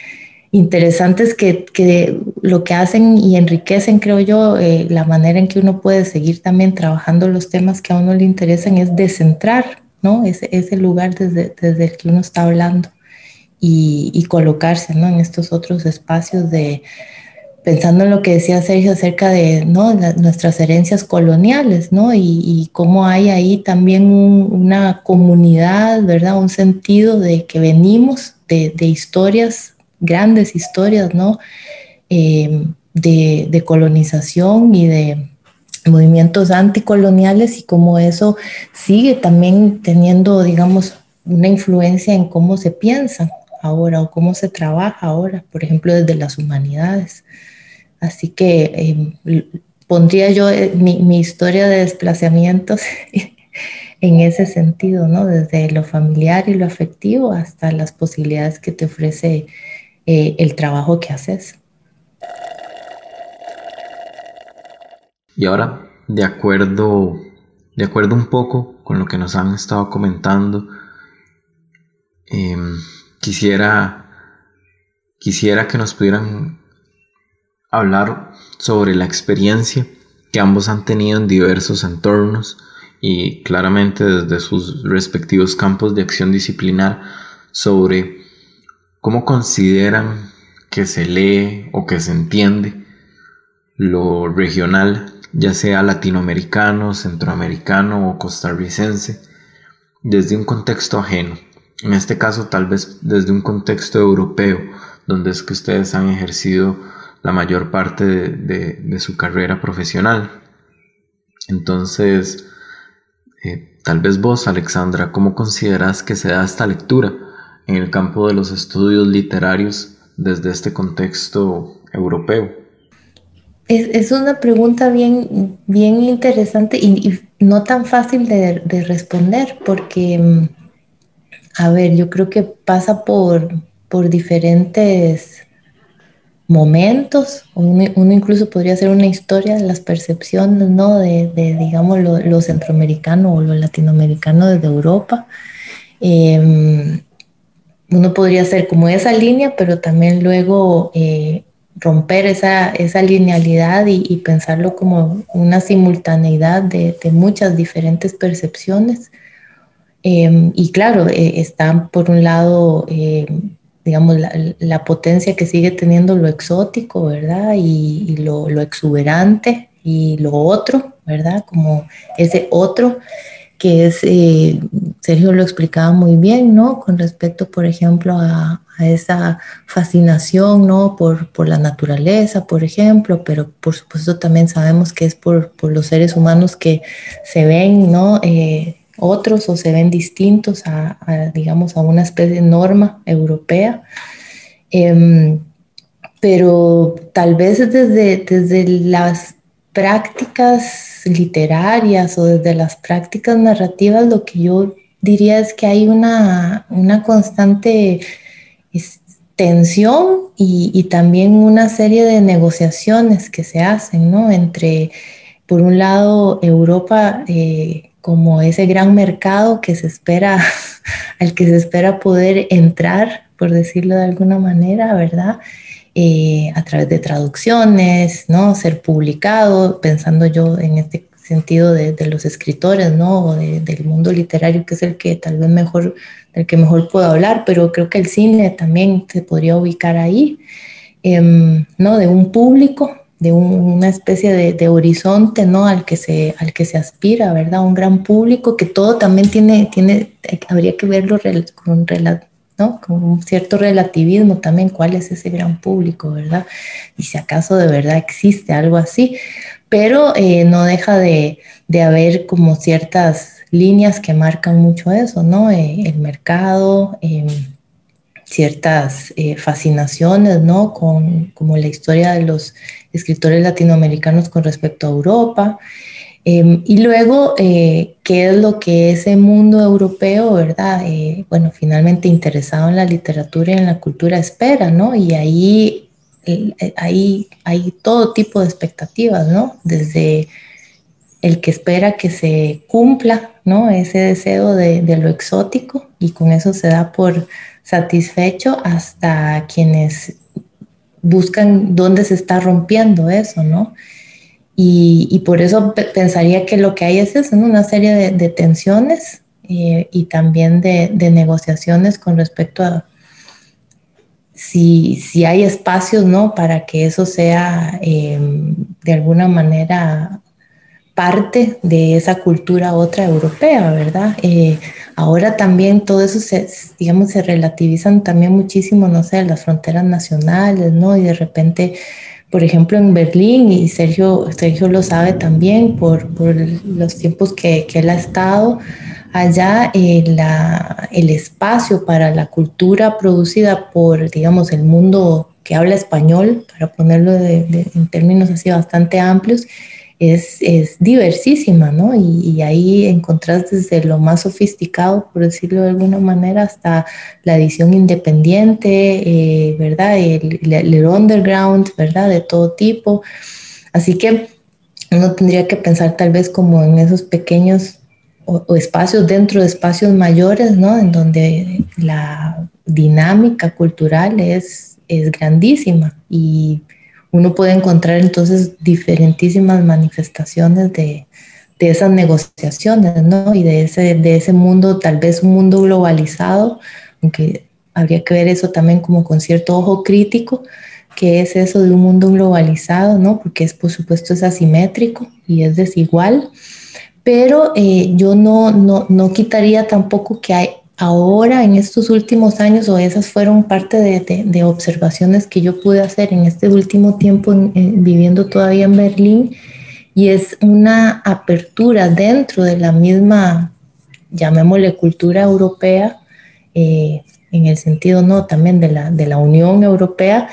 interesantes que, que lo que hacen y enriquecen, creo yo, eh, la manera en que uno puede seguir también trabajando los temas que a uno le interesan es descentrar, ¿no? Ese, ese lugar desde, desde el que uno está hablando y, y colocarse, ¿no? En estos otros espacios de, pensando en lo que decía Sergio acerca de nuestras herencias coloniales, ¿no? Y, cómo hay ahí también una comunidad, ¿verdad? Un sentido de que venimos de, historias, grandes historias, ¿no? Eh, de, de, colonización y de movimientos anticoloniales y cómo eso sigue también teniendo, digamos, una influencia en cómo se piensa ahora o cómo se trabaja ahora, por ejemplo, desde las humanidades. Así que em, pondría yo eh, mi, historia de desplazamientos en ese sentido, ¿no? Desde lo familiar y lo afectivo hasta las posibilidades que te ofrece eh, el trabajo que haces. Y ahora, de acuerdo, de acuerdo un poco con lo que nos han estado comentando, em, quisiera, quisiera que nos pudieran hablar sobre la experiencia que ambos han tenido en diversos entornos y claramente desde sus respectivos campos de acción disciplinar sobre cómo consideran que se lee o que se entiende lo regional, ya sea latinoamericano, centroamericano o costarricense, desde un contexto ajeno. En este caso tal vez desde un contexto europeo, donde es que ustedes han ejercido la mayor parte de, su carrera profesional. Entonces, eh, tal vez vos, Alexandra, ¿cómo consideras que se da esta lectura en el campo de los estudios literarios desde este contexto europeo? Es, una pregunta bien, bien interesante y, no tan fácil de, de, responder porque, mm, a ver, yo creo que pasa por, por diferentes momentos, uno, incluso podría hacer una historia de las percepciones, ¿no? De, digamos, lo, centroamericano o lo latinoamericano desde Europa. Em, uno podría hacer como esa línea, pero también luego eh, romper esa, esa linealidad y, pensarlo como una simultaneidad de, muchas diferentes percepciones. Em, y claro, eh, están por un lado, eh, digamos, la, potencia que sigue teniendo lo exótico, ¿verdad? Y, lo, lo, exuberante y lo otro, ¿verdad? Como ese otro que es, eh, Sergio lo explicaba muy bien, ¿no? Con respecto, por ejemplo, a, a esa fascinación, ¿no? Por, por, la naturaleza, por ejemplo, pero por supuesto también sabemos que es por, por los seres humanos que se ven, ¿no? Eh, otros o se ven distintos a, digamos, a una especie de norma europea. Em, pero tal vez desde, desde las prácticas literarias o desde las prácticas narrativas, lo que yo diría es que hay una, una constante tensión y, también una serie de negociaciones que se hacen, ¿no? Entre, por un lado, Europa eh, como ese gran mercado que se espera, al que se espera poder entrar, por decirlo de alguna manera, ¿verdad? Eh, a través de traducciones, ¿no? Ser publicado, pensando yo en este sentido de, los escritores, ¿no? O del mundo literario, que es el que tal vez mejor, el que mejor puedo hablar, pero creo que el cine también se podría ubicar ahí, em, ¿no? De un público, de una especie de, horizonte, ¿no? Al que, se, al que se aspira, ¿verdad? Un gran público que todo también tiene, tiene habría que verlo con, ¿no? con un cierto relativismo también, cuál es ese gran público, ¿verdad? Y si acaso de verdad existe algo así pero eh, no deja de, haber como ciertas líneas que marcan mucho eso, ¿no? Eh, el mercado, em, ciertas eh, fascinaciones, ¿no? Con como la historia de los escritores latinoamericanos con respecto a Europa. Em, y luego, ¿qué es lo que ese mundo europeo, verdad? bueno, finalmente interesado en la literatura y en la cultura espera, ¿no? Y ahí hay, hay todo tipo de expectativas, ¿no? Desde el que espera que se cumpla, ¿no? Ese deseo de, lo exótico y con eso se da por satisfecho hasta quienes buscan dónde se está rompiendo eso, ¿no? Y, por eso pensaría que lo que hay es una serie de, tensiones eh, y también de, negociaciones con respecto a, si, si hay espacios, ¿no? Para que eso sea em, de alguna manera parte de esa cultura otra europea, ¿verdad? Eh, ahora también todo eso se, digamos, se relativizan también muchísimo, no sé, las fronteras nacionales, ¿no? Y de repente, por ejemplo, en Berlín, y Sergio, Sergio lo sabe también por, por los tiempos que, que él ha estado, allá eh, el espacio para la cultura producida por, digamos, el mundo que habla español, para ponerlo en términos así bastante amplios, es, diversísima, ¿no? Y, ahí encontrás desde lo más sofisticado, por decirlo de alguna manera, hasta la edición independiente, eh, ¿verdad? El, el, underground, ¿verdad? De todo tipo. Así que uno tendría que pensar tal vez como en esos pequeños o, espacios dentro de espacios mayores, ¿no? En donde la dinámica cultural es, es grandísima y uno puede encontrar entonces diferentísimas manifestaciones de, de esas negociaciones, ¿no? Y de ese, de ese mundo, tal vez un mundo globalizado, aunque habría que ver eso también como con cierto ojo crítico, que es eso de un mundo globalizado, ¿no? Porque es, por supuesto, es asimétrico y es desigual pero eh, yo no, no, no, quitaría tampoco que hay ahora en estos últimos años, o esas fueron parte de, observaciones que yo pude hacer en este último tiempo viviendo todavía en Berlín, y es una apertura dentro de la misma, llamémosle cultura europea, eh, en el sentido no también de la, de la Unión Europea,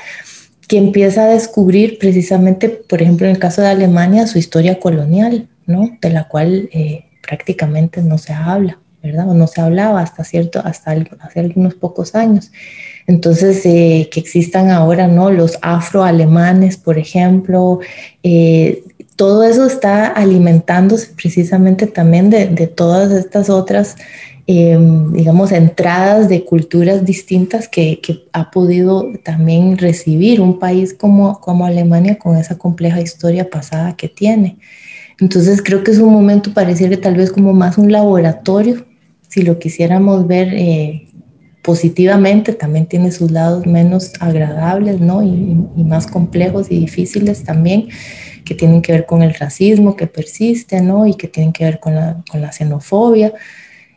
que empieza a descubrir precisamente, por ejemplo, en el caso de Alemania, su historia colonial. De la cual eh, prácticamente no se habla, ¿verdad? O no se hablaba hasta cierto, hasta hace algunos pocos años. Entonces, eh, que existan ahora, ¿no? Los afroalemanes, por ejemplo, eh, todo eso está alimentándose precisamente también de, todas estas otras em, digamos, entradas de culturas distintas que, que, ha podido también recibir un país como, como Alemania con esa compleja historia pasada que tiene. Entonces creo que es un momento pareciera tal vez como más un laboratorio, si lo quisiéramos ver eh, positivamente, también tiene sus lados menos agradables, ¿no? Y, más complejos y difíciles también, que tienen que ver con el racismo que persiste, ¿no? Y que tienen que ver con la, con la xenofobia.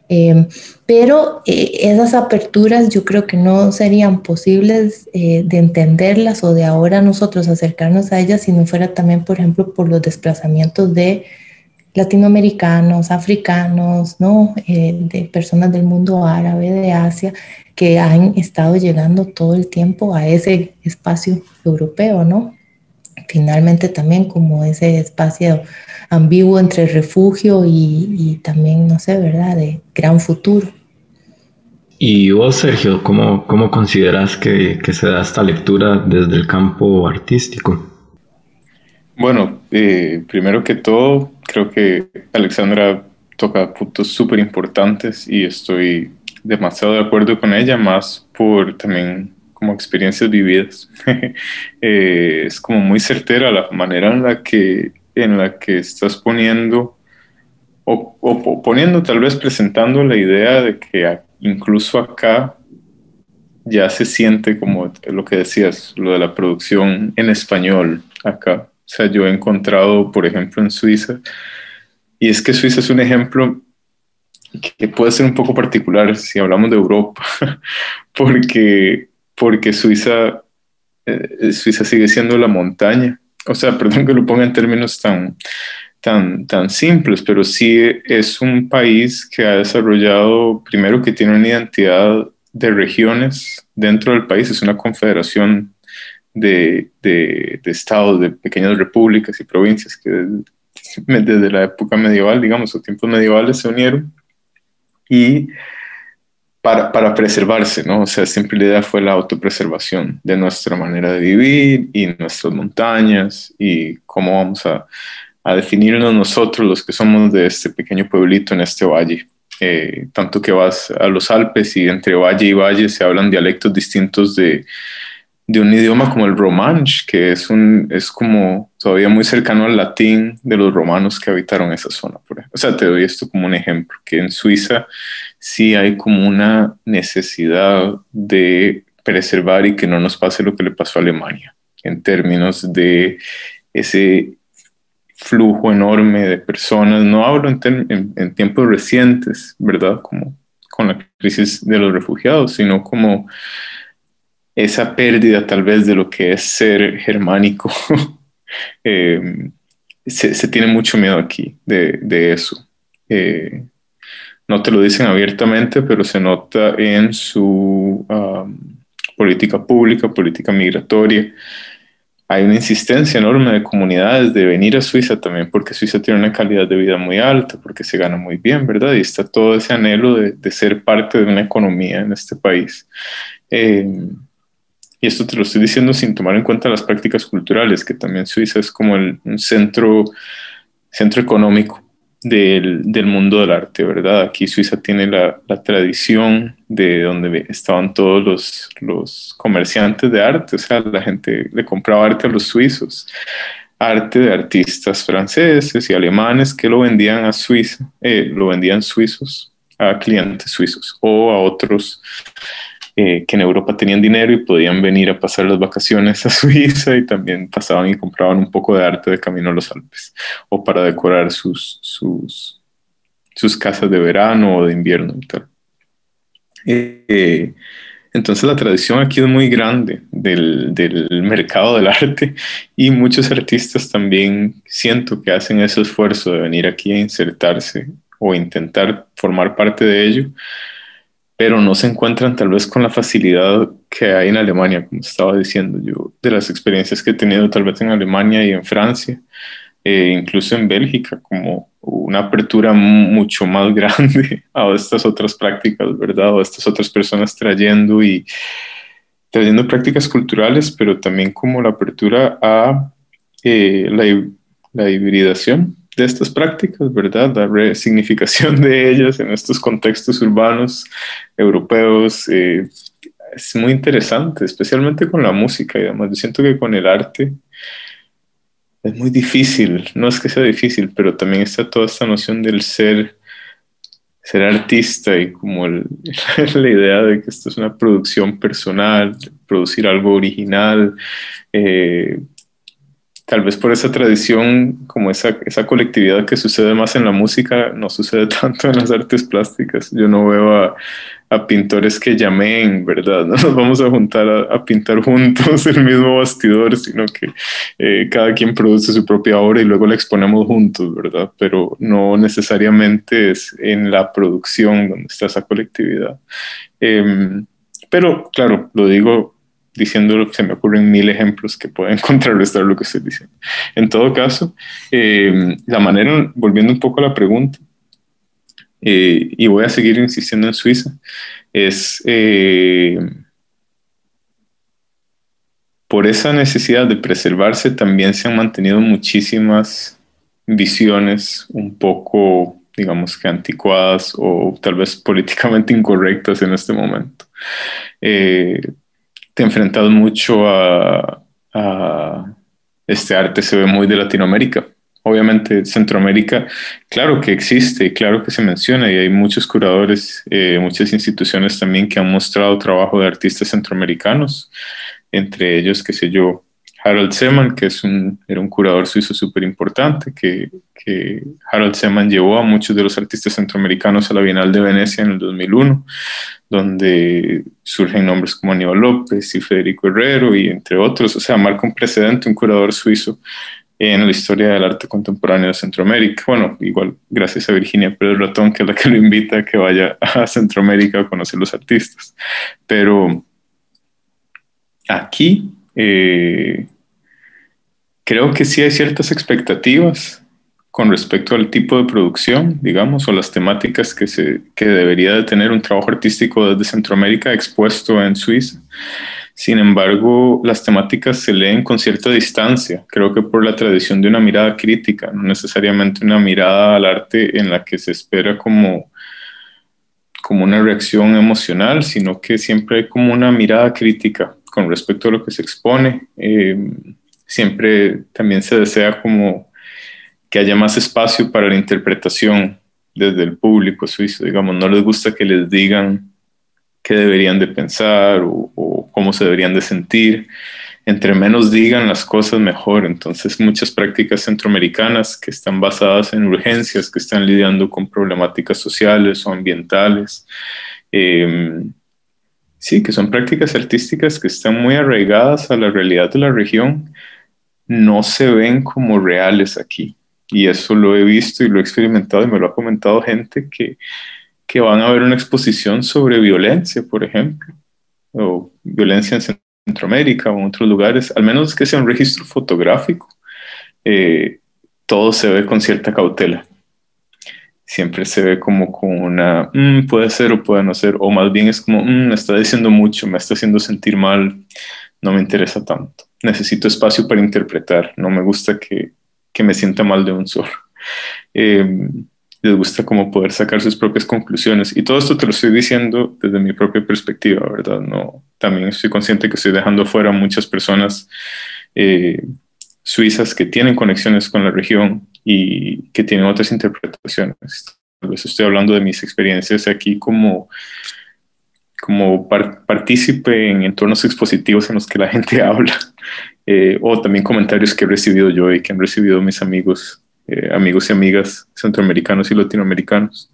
Eh, pero esas aperturas yo creo que no serían posibles eh, de entenderlas o de ahora nosotros acercarnos a ellas si no fuera también, por ejemplo, por los desplazamientos de latinoamericanos, africanos, ¿no? de personas del mundo árabe, de Asia, que han estado llegando todo el tiempo a ese espacio europeo, ¿no? Finalmente también como ese espacio ambiguo entre refugio y, también, no sé, ¿verdad?, de gran futuro. ¿Y vos, Sergio, cómo, cómo consideras que, que, se da esta lectura desde el campo artístico? Bueno, eh, primero que todo, creo que Alexandra toca puntos súper importantes y estoy demasiado de acuerdo con ella, más por también como experiencias vividas. eh, es como muy certera la manera en la que en la que estás poniendo o, poniendo tal vez presentando la idea de que incluso acá ya se siente como lo que decías, lo de la producción en español acá. O sea, yo he encontrado, por ejemplo, en Suiza, y es que Suiza es un ejemplo que puede ser un poco particular si hablamos de Europa, porque, porque Suiza, eh, Suiza sigue siendo la montaña. O sea, perdón que lo ponga en términos tan, tan, tan simples, pero sí es un país que ha desarrollado, primero que tiene una identidad de regiones dentro del país, es una confederación de, de, estados, de pequeñas repúblicas y provincias que desde, desde la época medieval, digamos, o tiempos medievales se unieron. Y para, para, preservarse, ¿no? O sea, siempre la idea fue la autopreservación de nuestra manera de vivir y nuestras montañas y cómo vamos a, a definirnos nosotros los que somos de este pequeño pueblito en este valle. Eh, tanto que vas a los Alpes y entre valle y valle se hablan dialectos distintos de, de un idioma como el romanche, que es, un, es como todavía muy cercano al latín de los romanos que habitaron esa zona. Por. O sea, te doy esto como un ejemplo, que en Suiza sí hay como una necesidad de preservar y que no nos pase lo que le pasó a Alemania, en términos de ese flujo enorme de personas. No hablo en, en tiempos recientes, ¿verdad? Como con la crisis de los refugiados, sino como esa pérdida tal vez de lo que es ser germánico. Eh, se, tiene mucho miedo aquí de, eso. Eh, no te lo dicen abiertamente, pero se nota en su política pública, política migratoria. Hay una insistencia enorme de comunidades de venir a Suiza también, porque Suiza tiene una calidad de vida muy alta, porque se gana muy bien, ¿verdad? Y está todo ese anhelo de, ser parte de una economía en este país. Eh, y esto te lo estoy diciendo sin tomar en cuenta las prácticas culturales, que también Suiza es como el, un centro, centro económico del, del, mundo del arte, ¿verdad? Aquí Suiza tiene la, la, tradición de donde estaban todos los, los comerciantes de arte, o sea, la gente le compraba arte a los suizos, arte de artistas franceses y alemanes que lo vendían a Suiza, eh, lo vendían suizos a clientes suizos o a otros eh, que en Europa tenían dinero y podían venir a pasar las vacaciones a Suiza y también pasaban y compraban un poco de arte de camino a los Alpes o para decorar sus, sus, sus casas de verano o de invierno. Eh, entonces la tradición aquí es muy grande del, del, mercado del arte y muchos artistas también siento que hacen ese esfuerzo de venir aquí a insertarse o intentar formar parte de ello pero no se encuentran tal vez con la facilidad que hay en Alemania, como estaba diciendo yo, de las experiencias que he tenido tal vez en Alemania y en Francia, e incluso en Bélgica, como una apertura mucho más grande a estas otras prácticas, ¿verdad? O a estas otras personas trayendo y trayendo prácticas culturales, pero también como la apertura a eh, la, la hibridación, de estas prácticas, ¿verdad? La resignificación de ellas en estos contextos urbanos europeos. Eh, es muy interesante, especialmente con la música y demás. Yo siento que con el arte es muy difícil, no es que sea difícil, pero también está toda esta noción del ser, ser artista y como la idea de que esto es una producción personal, producir algo original. Eh, tal vez por esa tradición, como esa, esa colectividad que sucede más en la música, no sucede tanto en las artes plásticas. Yo no veo a, pintores que llamen, ¿verdad? No nos vamos a juntar a, pintar juntos el mismo bastidor, sino que eh, cada quien produce su propia obra y luego la exponemos juntos, ¿verdad? Pero no necesariamente es en la producción donde está esa colectividad. Em, pero claro, lo digo diciéndolo, se me ocurren mil ejemplos que pueden contrarrestar lo que estoy diciendo. En todo caso, eh, la manera, volviendo un poco a la pregunta, eh, y voy a seguir insistiendo en Suiza, es eh, por esa necesidad de preservarse también se han mantenido muchísimas visiones un poco, digamos que anticuadas o tal vez políticamente incorrectas en este momento te enfrentado mucho a, este arte, se ve muy de Latinoamérica. Obviamente Centroamérica, claro que existe, claro que se menciona y hay muchos curadores, eh, muchas instituciones también que han mostrado trabajo de artistas centroamericanos, entre ellos, qué sé yo, Harold Seman, que es un, era un curador suizo súper importante, que, que, Harold Seman llevó a muchos de los artistas centroamericanos a la Bienal de Venecia en el 2001, donde surgen nombres como Aníbal López y Federico Herrero, y entre otros, o sea, marca un precedente, un curador suizo en la historia del arte contemporáneo de Centroamérica. Bueno, igual gracias a Virginia Pérez Ratón, que es la que lo invita a que vaya a Centroamérica a conocer los artistas. Pero aquí... Eh, creo que sí hay ciertas expectativas con respecto al tipo de producción, digamos, o las temáticas que, se, que debería de tener un trabajo artístico desde Centroamérica expuesto en Suiza. Sin embargo, las temáticas se leen con cierta distancia, creo que por la tradición de una mirada crítica, no necesariamente una mirada al arte en la que se espera como, como una reacción emocional, sino que siempre hay como una mirada crítica con respecto a lo que se expone. Eh, siempre también se desea como que haya más espacio para la interpretación desde el público suizo, digamos, no les gusta que les digan qué deberían de pensar o, cómo se deberían de sentir. Entre menos digan las cosas, mejor. Entonces, muchas prácticas centroamericanas que están basadas en urgencias, que están lidiando con problemáticas sociales o ambientales, em, sí, que son prácticas artísticas que están muy arraigadas a la realidad de la región no se ven como reales aquí. Y eso lo he visto y lo he experimentado y me lo ha comentado gente que, que van a ver una exposición sobre violencia, por ejemplo, o violencia en Centroamérica o en otros lugares, al menos que sea un registro fotográfico, eh, todo se ve con cierta cautela. Siempre se ve como con una, mm, puede ser o puede no ser, o más bien es como, mm, me está diciendo mucho, me está haciendo sentir mal, no me interesa tanto necesito espacio para interpretar, no me gusta que, que me sienta mal de un solo. Em, les gusta como poder sacar sus propias conclusiones. Y todo esto te lo estoy diciendo desde mi propia perspectiva, ¿verdad? No, también estoy consciente que estoy dejando fuera muchas personas eh, suizas que tienen conexiones con la región y que tienen otras interpretaciones. Tal vez estoy hablando de mis experiencias aquí como como partícipe en entornos expositivos en los que la gente habla, eh, o también comentarios que he recibido yo y que han recibido mis amigos, eh, amigos y amigas centroamericanos y latinoamericanos.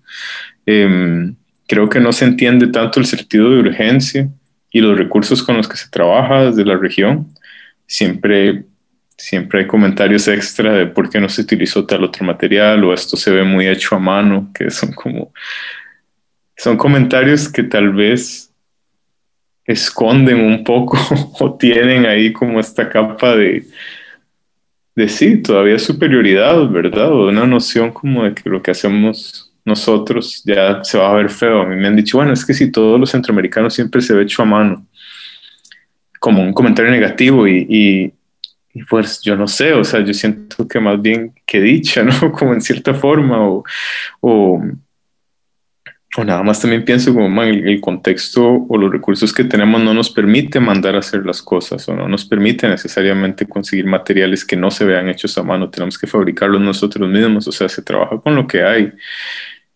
Em, creo que no se entiende tanto el sentido de urgencia y los recursos con los que se trabaja desde la región. Siempre, siempre hay comentarios extra de por qué no se utilizó tal otro material o esto se ve muy hecho a mano, que son como son comentarios que tal vez esconden un poco o tienen ahí como esta capa de, de sí, todavía superioridad, ¿verdad? O una noción como de que lo que hacemos nosotros ya se va a ver feo. A mí me han dicho, bueno, es que si todos los centroamericanos siempre se ve hecho a mano, como un comentario negativo y, y pues yo no sé, o sea, yo siento que más bien que dicha, ¿no? Como en cierta forma, o, o, o nada más también pienso como el, el, contexto o los recursos que tenemos no nos permite mandar a hacer las cosas o no nos permite necesariamente conseguir materiales que no se vean hechos a mano, tenemos que fabricarlos nosotros mismos, o sea, se trabaja con lo que hay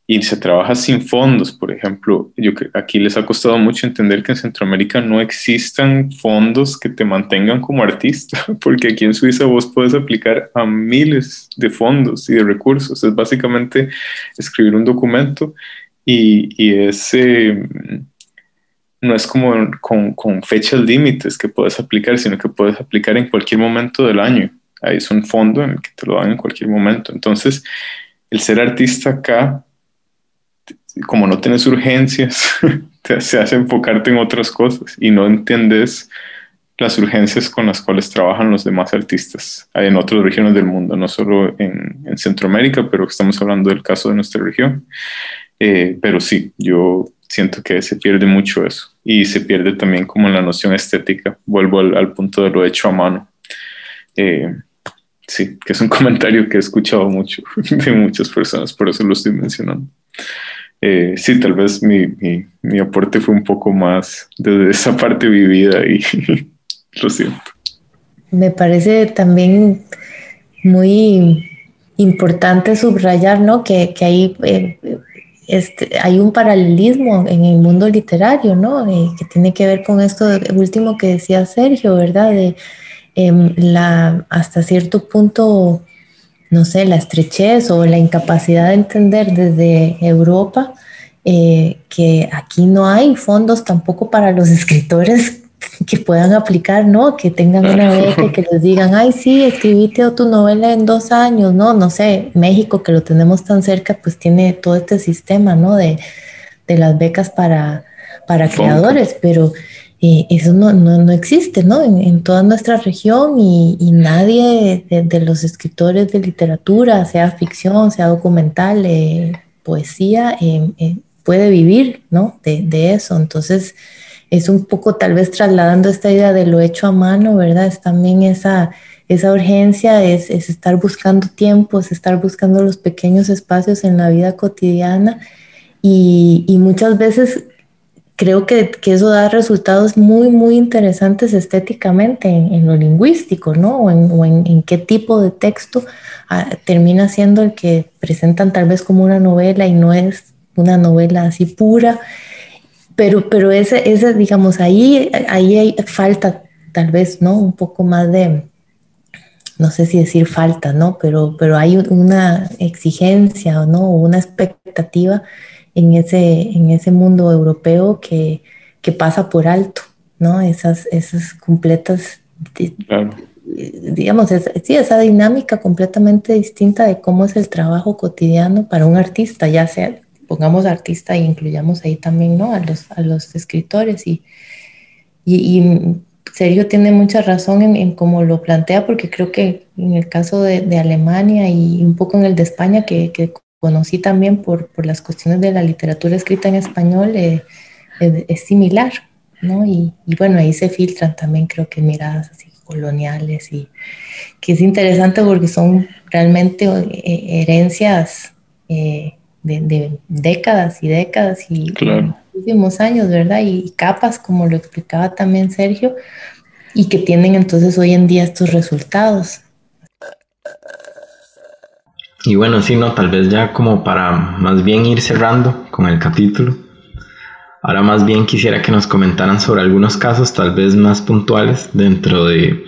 y se trabaja sin fondos, por ejemplo. Yo aquí les ha costado mucho entender que en Centroamérica no existan fondos que te mantengan como artista, porque aquí en Suiza vos puedes aplicar a miles de fondos y de recursos. Es básicamente escribir un documento y, y ese no es como con, con fechas límites que puedes aplicar, sino que puedes aplicar en cualquier momento del año. Ahí es un fondo en el que te lo dan en cualquier momento. Entonces, el ser artista acá como no tienes urgencias, te hace enfocarte en otras cosas y no entiendes las urgencias con las cuales trabajan los demás artistas en otras regiones del mundo, no solo en, Centroamérica, pero estamos hablando del caso de nuestra región. Eh, pero sí, yo siento que se pierde mucho eso y se pierde también como la noción estética. Vuelvo al, punto de lo hecho a mano. Eh, sí, que es un comentario que he escuchado mucho de muchas personas, por eso lo estoy mencionando. Eh, sí, tal vez mi, mi, aporte fue un poco más desde esa parte vivida y lo siento. Me parece también muy importante subrayar ¿no? que, que hay, eh, este, hay un paralelismo en el mundo literario, ¿no? Eh, que tiene que ver con esto último que decía Sergio, ¿verdad? De em, la, hasta cierto punto no sé, la estrechez o la incapacidad de entender desde Europa eh, que aquí no hay fondos tampoco para los escritores que puedan aplicar, ¿no? Que tengan una beca, que les digan, ay, sí, escribiste tu novela en dos años, ¿no? No sé, México, que lo tenemos tan cerca, pues tiene todo este sistema, ¿no? De, de las becas para, para creadores, pero eso no, no, existe ¿no? En, toda nuestra región y, nadie de, los escritores de literatura, sea ficción, sea documental, eh, poesía, eh, eh, puede vivir ¿no? de, eso. Entonces es un poco tal vez trasladando esta idea de lo hecho a mano, ¿verdad? Es también esa, esa urgencia, es, es estar buscando tiempos, estar buscando los pequeños espacios en la vida cotidiana y, y muchas veces creo que, que, eso da resultados muy, muy interesantes estéticamente en, lo lingüístico, ¿no? O en, en, qué tipo de texto ah, termina siendo el que presentan tal vez como una novela y no es una novela así pura. Pero, pero ese, ese, digamos, ahí, ahí hay falta tal vez, ¿no? Un poco más de, no sé si decir falta, ¿no? Pero, pero hay una exigencia, ¿no? Una expectativa en ese, en ese mundo europeo que, que pasa por alto, ¿no? Esas, esas completas, digamos, sí, esa dinámica completamente distinta de cómo es el trabajo cotidiano para un artista, ya sea, pongamos artista e incluyamos ahí también, ¿no? A los, a los escritores y, y, Sergio tiene mucha razón en, en, cómo lo plantea, porque creo que en el caso de, de, Alemania y un poco en el de España, que, que conocí también por, por, las cuestiones de la literatura escrita en español, eh, es similar, ¿no? Y, y, bueno, ahí se filtran también creo que miradas así coloniales y que es interesante porque son realmente eh, herencias eh, de, de, décadas y décadas y, últimos años, ¿verdad? Y, capas, como lo explicaba también Sergio, y que tienen entonces hoy en día estos resultados. Y bueno, sí, no, tal vez ya como para más bien ir cerrando con el capítulo. Ahora más bien quisiera que nos comentaran sobre algunos casos tal vez más puntuales dentro de,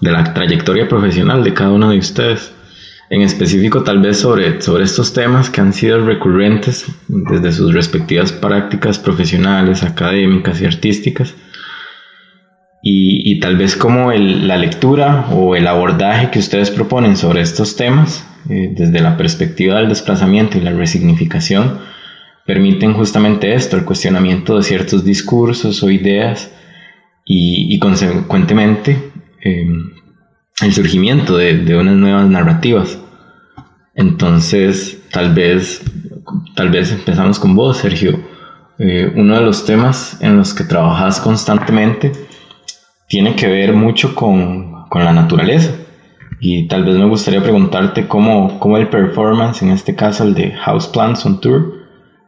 de la trayectoria profesional de cada uno de ustedes. En específico tal vez sobre, sobre estos temas que han sido recurrentes desde sus respectivas prácticas profesionales, académicas y artísticas. Y, y tal vez como el, la lectura o el abordaje que ustedes proponen sobre estos temas eh, desde la perspectiva del desplazamiento y la resignificación, permiten justamente esto, el cuestionamiento de ciertos discursos o ideas y, consecuentemente em, el surgimiento de, unas nuevas narrativas. Entonces, tal vez, tal vez empezamos con vos, Sergio. Eh, uno de los temas en los que trabajas constantemente tiene que ver mucho con con la naturaleza. Y tal vez me gustaría preguntarte cómo, cómo el performance, en este caso el de Houseplants on Tour,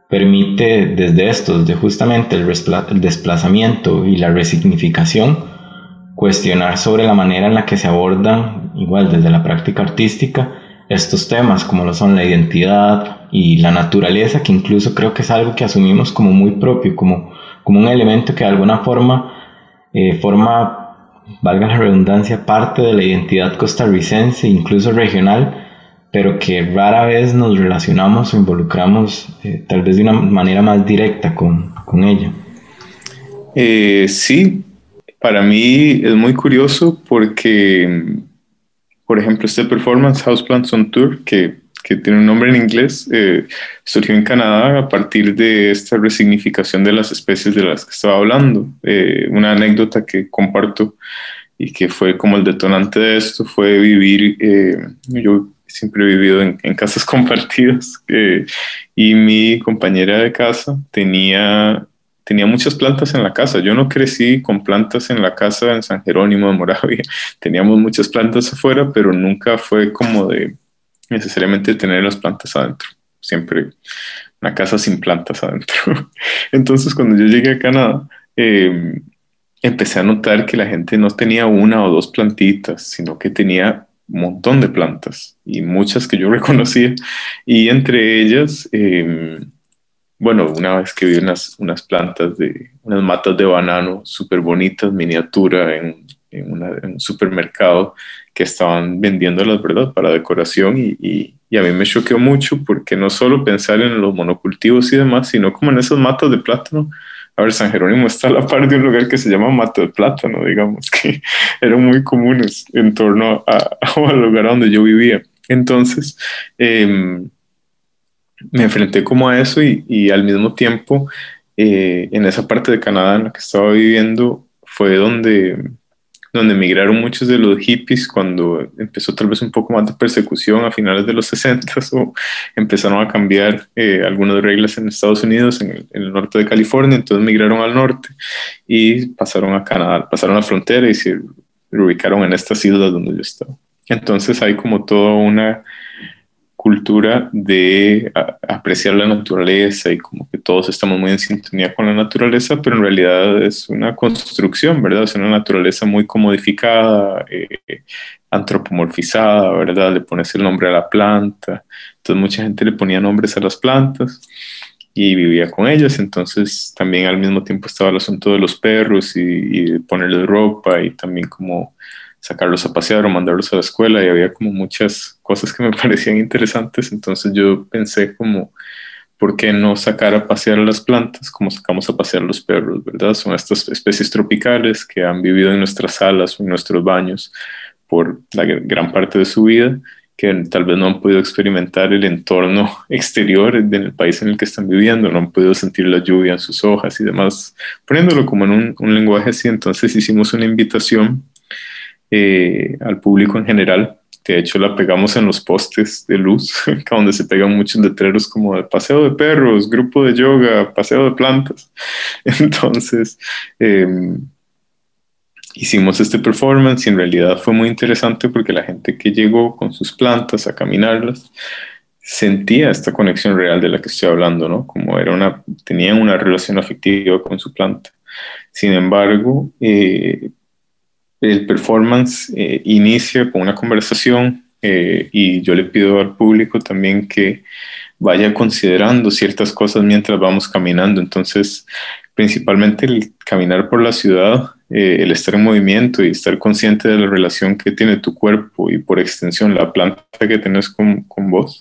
permite desde esto, desde justamente el desplazamiento y la resignificación, cuestionar sobre la manera en la que se abordan, igual desde la práctica artística, estos temas como lo son la identidad y la naturaleza, que incluso creo que es algo que asumimos como muy propio, como, como un elemento que de alguna forma eh, forma valga la redundancia, parte de la identidad costarricense, incluso regional, pero que rara vez nos relacionamos o involucramos eh, tal vez de una manera más directa con, con ella. Eh, sí, para mí es muy curioso porque, por ejemplo, este performance Houseplants on Tour, que, que tiene un nombre en inglés, eh, surgió en Canadá a partir de esta resignificación de las especies de las que estaba hablando. una anécdota que comparto y que fue como el detonante de esto fue vivir, eh, yo siempre he vivido en, casas compartidas y mi compañera de casa tenía, tenía muchas plantas en la casa. Yo no crecí con plantas en la casa en San Jerónimo de Moravia. Teníamos muchas plantas afuera, pero nunca fue como de necesariamente tener las plantas adentro. Siempre una casa sin plantas adentro. Entonces cuando yo llegué a Canadá, eh, empecé a notar que la gente no tenía una o dos plantitas, sino que tenía un montón de plantas y muchas que yo reconocía. Y entre ellas, em, bueno, una vez que vi unas, unas plantas de unas matas de banano súper bonitas, miniatura, en, en, un supermercado que estaban vendiéndolas, ¿verdad?, para decoración y, y, y, a mí me choqueó mucho porque no solo pensar en los monocultivos y demás, sino como en esas matas de plátano a ver, San Jerónimo está a la par de un lugar que se llama Mato del Plátano, digamos, que eran muy comunes en torno al lugar donde yo vivía. Entonces, em, me enfrenté como a eso y, al mismo tiempo, eh, en esa parte de Canadá en la que estaba viviendo, fue donde donde emigraron muchos de los hippies cuando empezó tal vez un poco más de persecución a finales de los 60 o empezaron a cambiar eh, algunas reglas en Estados Unidos, en el, norte de California, entonces migraron al norte y pasaron a Canadá, pasaron la frontera y se ubicaron en estas islas donde yo estaba. Entonces hay como toda una cultura de apreciar la naturaleza y como que todos estamos muy en sintonía con la naturaleza, pero en realidad es una construcción, ¿verdad? Es una naturaleza muy comodificada, eh, antropomorfizada, ¿verdad? Le pones el nombre a la planta, entonces mucha gente le ponía nombres a las plantas y vivía con ellas, entonces también al mismo tiempo estaba el asunto de los perros y, y ponerles ropa y también como sacarlos a pasear o mandarlos a la escuela y había como muchas cosas que me parecían interesantes, entonces yo pensé como, ¿por qué no sacar a pasear a las plantas como sacamos a pasear a los perros, verdad? Son estas especies tropicales que han vivido en nuestras salas o en nuestros baños por la gran parte de su vida, que tal vez no han podido experimentar el entorno exterior del país en el que están viviendo, no han podido sentir la lluvia en sus hojas y demás, poniéndolo como en un, un lenguaje así, entonces hicimos una invitación eh, al público en general. De hecho, la pegamos en los postes de luz, donde se pegan muchos letreros como de paseo de perros, grupo de yoga, paseo de plantas. Entonces, em, hicimos este performance y en realidad fue muy interesante porque la gente que llegó con sus plantas a caminarlas sentía esta conexión real de la que estoy hablando, ¿no? Como era una, tenían una relación afectiva con su planta. Sin embargo, eh, el performance eh, inicia con una conversación eh, y yo le pido al público también que vaya considerando ciertas cosas mientras vamos caminando. Entonces, principalmente el caminar por la ciudad, eh, el estar en movimiento y estar consciente de la relación que tiene tu cuerpo y por extensión la planta que tienes con, con vos.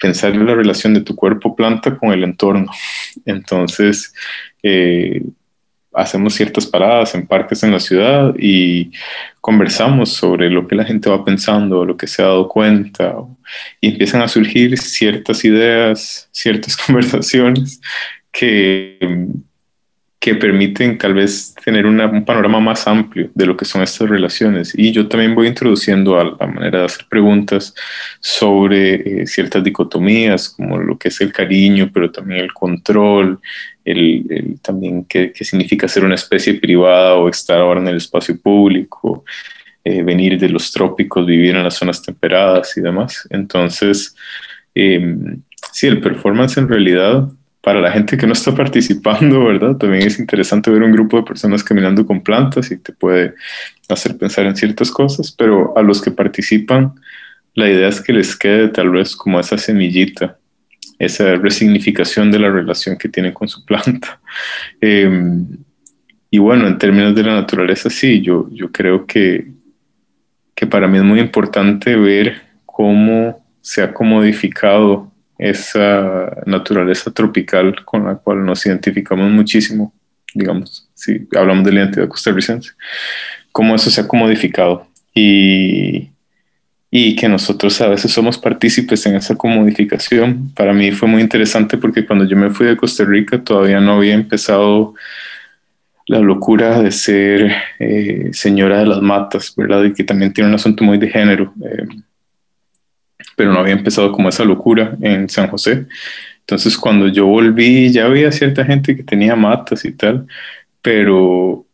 pensar en la relación de tu cuerpo-planta con el entorno. Entonces, hacemos ciertas paradas en parques en la ciudad y conversamos sobre lo que la gente va pensando, lo que se ha dado cuenta, y empiezan a surgir ciertas ideas, ciertas conversaciones que, que permiten tal vez tener un panorama más amplio de lo que son estas relaciones. Y yo también voy introduciendo a la manera de hacer preguntas sobre eh, ciertas dicotomías, como lo que es el cariño, pero también el control, el, también qué, significa ser una especie privada o estar ahora en el espacio público, eh, venir de los trópicos, vivir en las zonas temperadas y demás. Entonces, em, sí, el performance en realidad para la gente que no está participando, ¿verdad? También es interesante ver un grupo de personas caminando con plantas y te puede hacer pensar en ciertas cosas, pero a los que participan, la idea es que les quede tal vez como esa semillita, esa resignificación de la relación que tienen con su planta. Em, y bueno, en términos de la naturaleza, sí, yo, yo creo que, que para mí es muy importante ver cómo se ha comodificado esa naturaleza tropical con la cual nos identificamos muchísimo, digamos, si hablamos de la identidad costarricense, cómo eso se ha comodificado y, y que nosotros a veces somos partícipes en esa comodificación. Para mí fue muy interesante porque cuando yo me fui de Costa Rica todavía no había empezado la locura de ser eh, señora de las matas, ¿verdad? Y que también tiene un asunto muy de género. Eh, pero no había empezado como esa locura en San José. Entonces cuando yo volví ya había cierta gente que tenía matas y tal, pero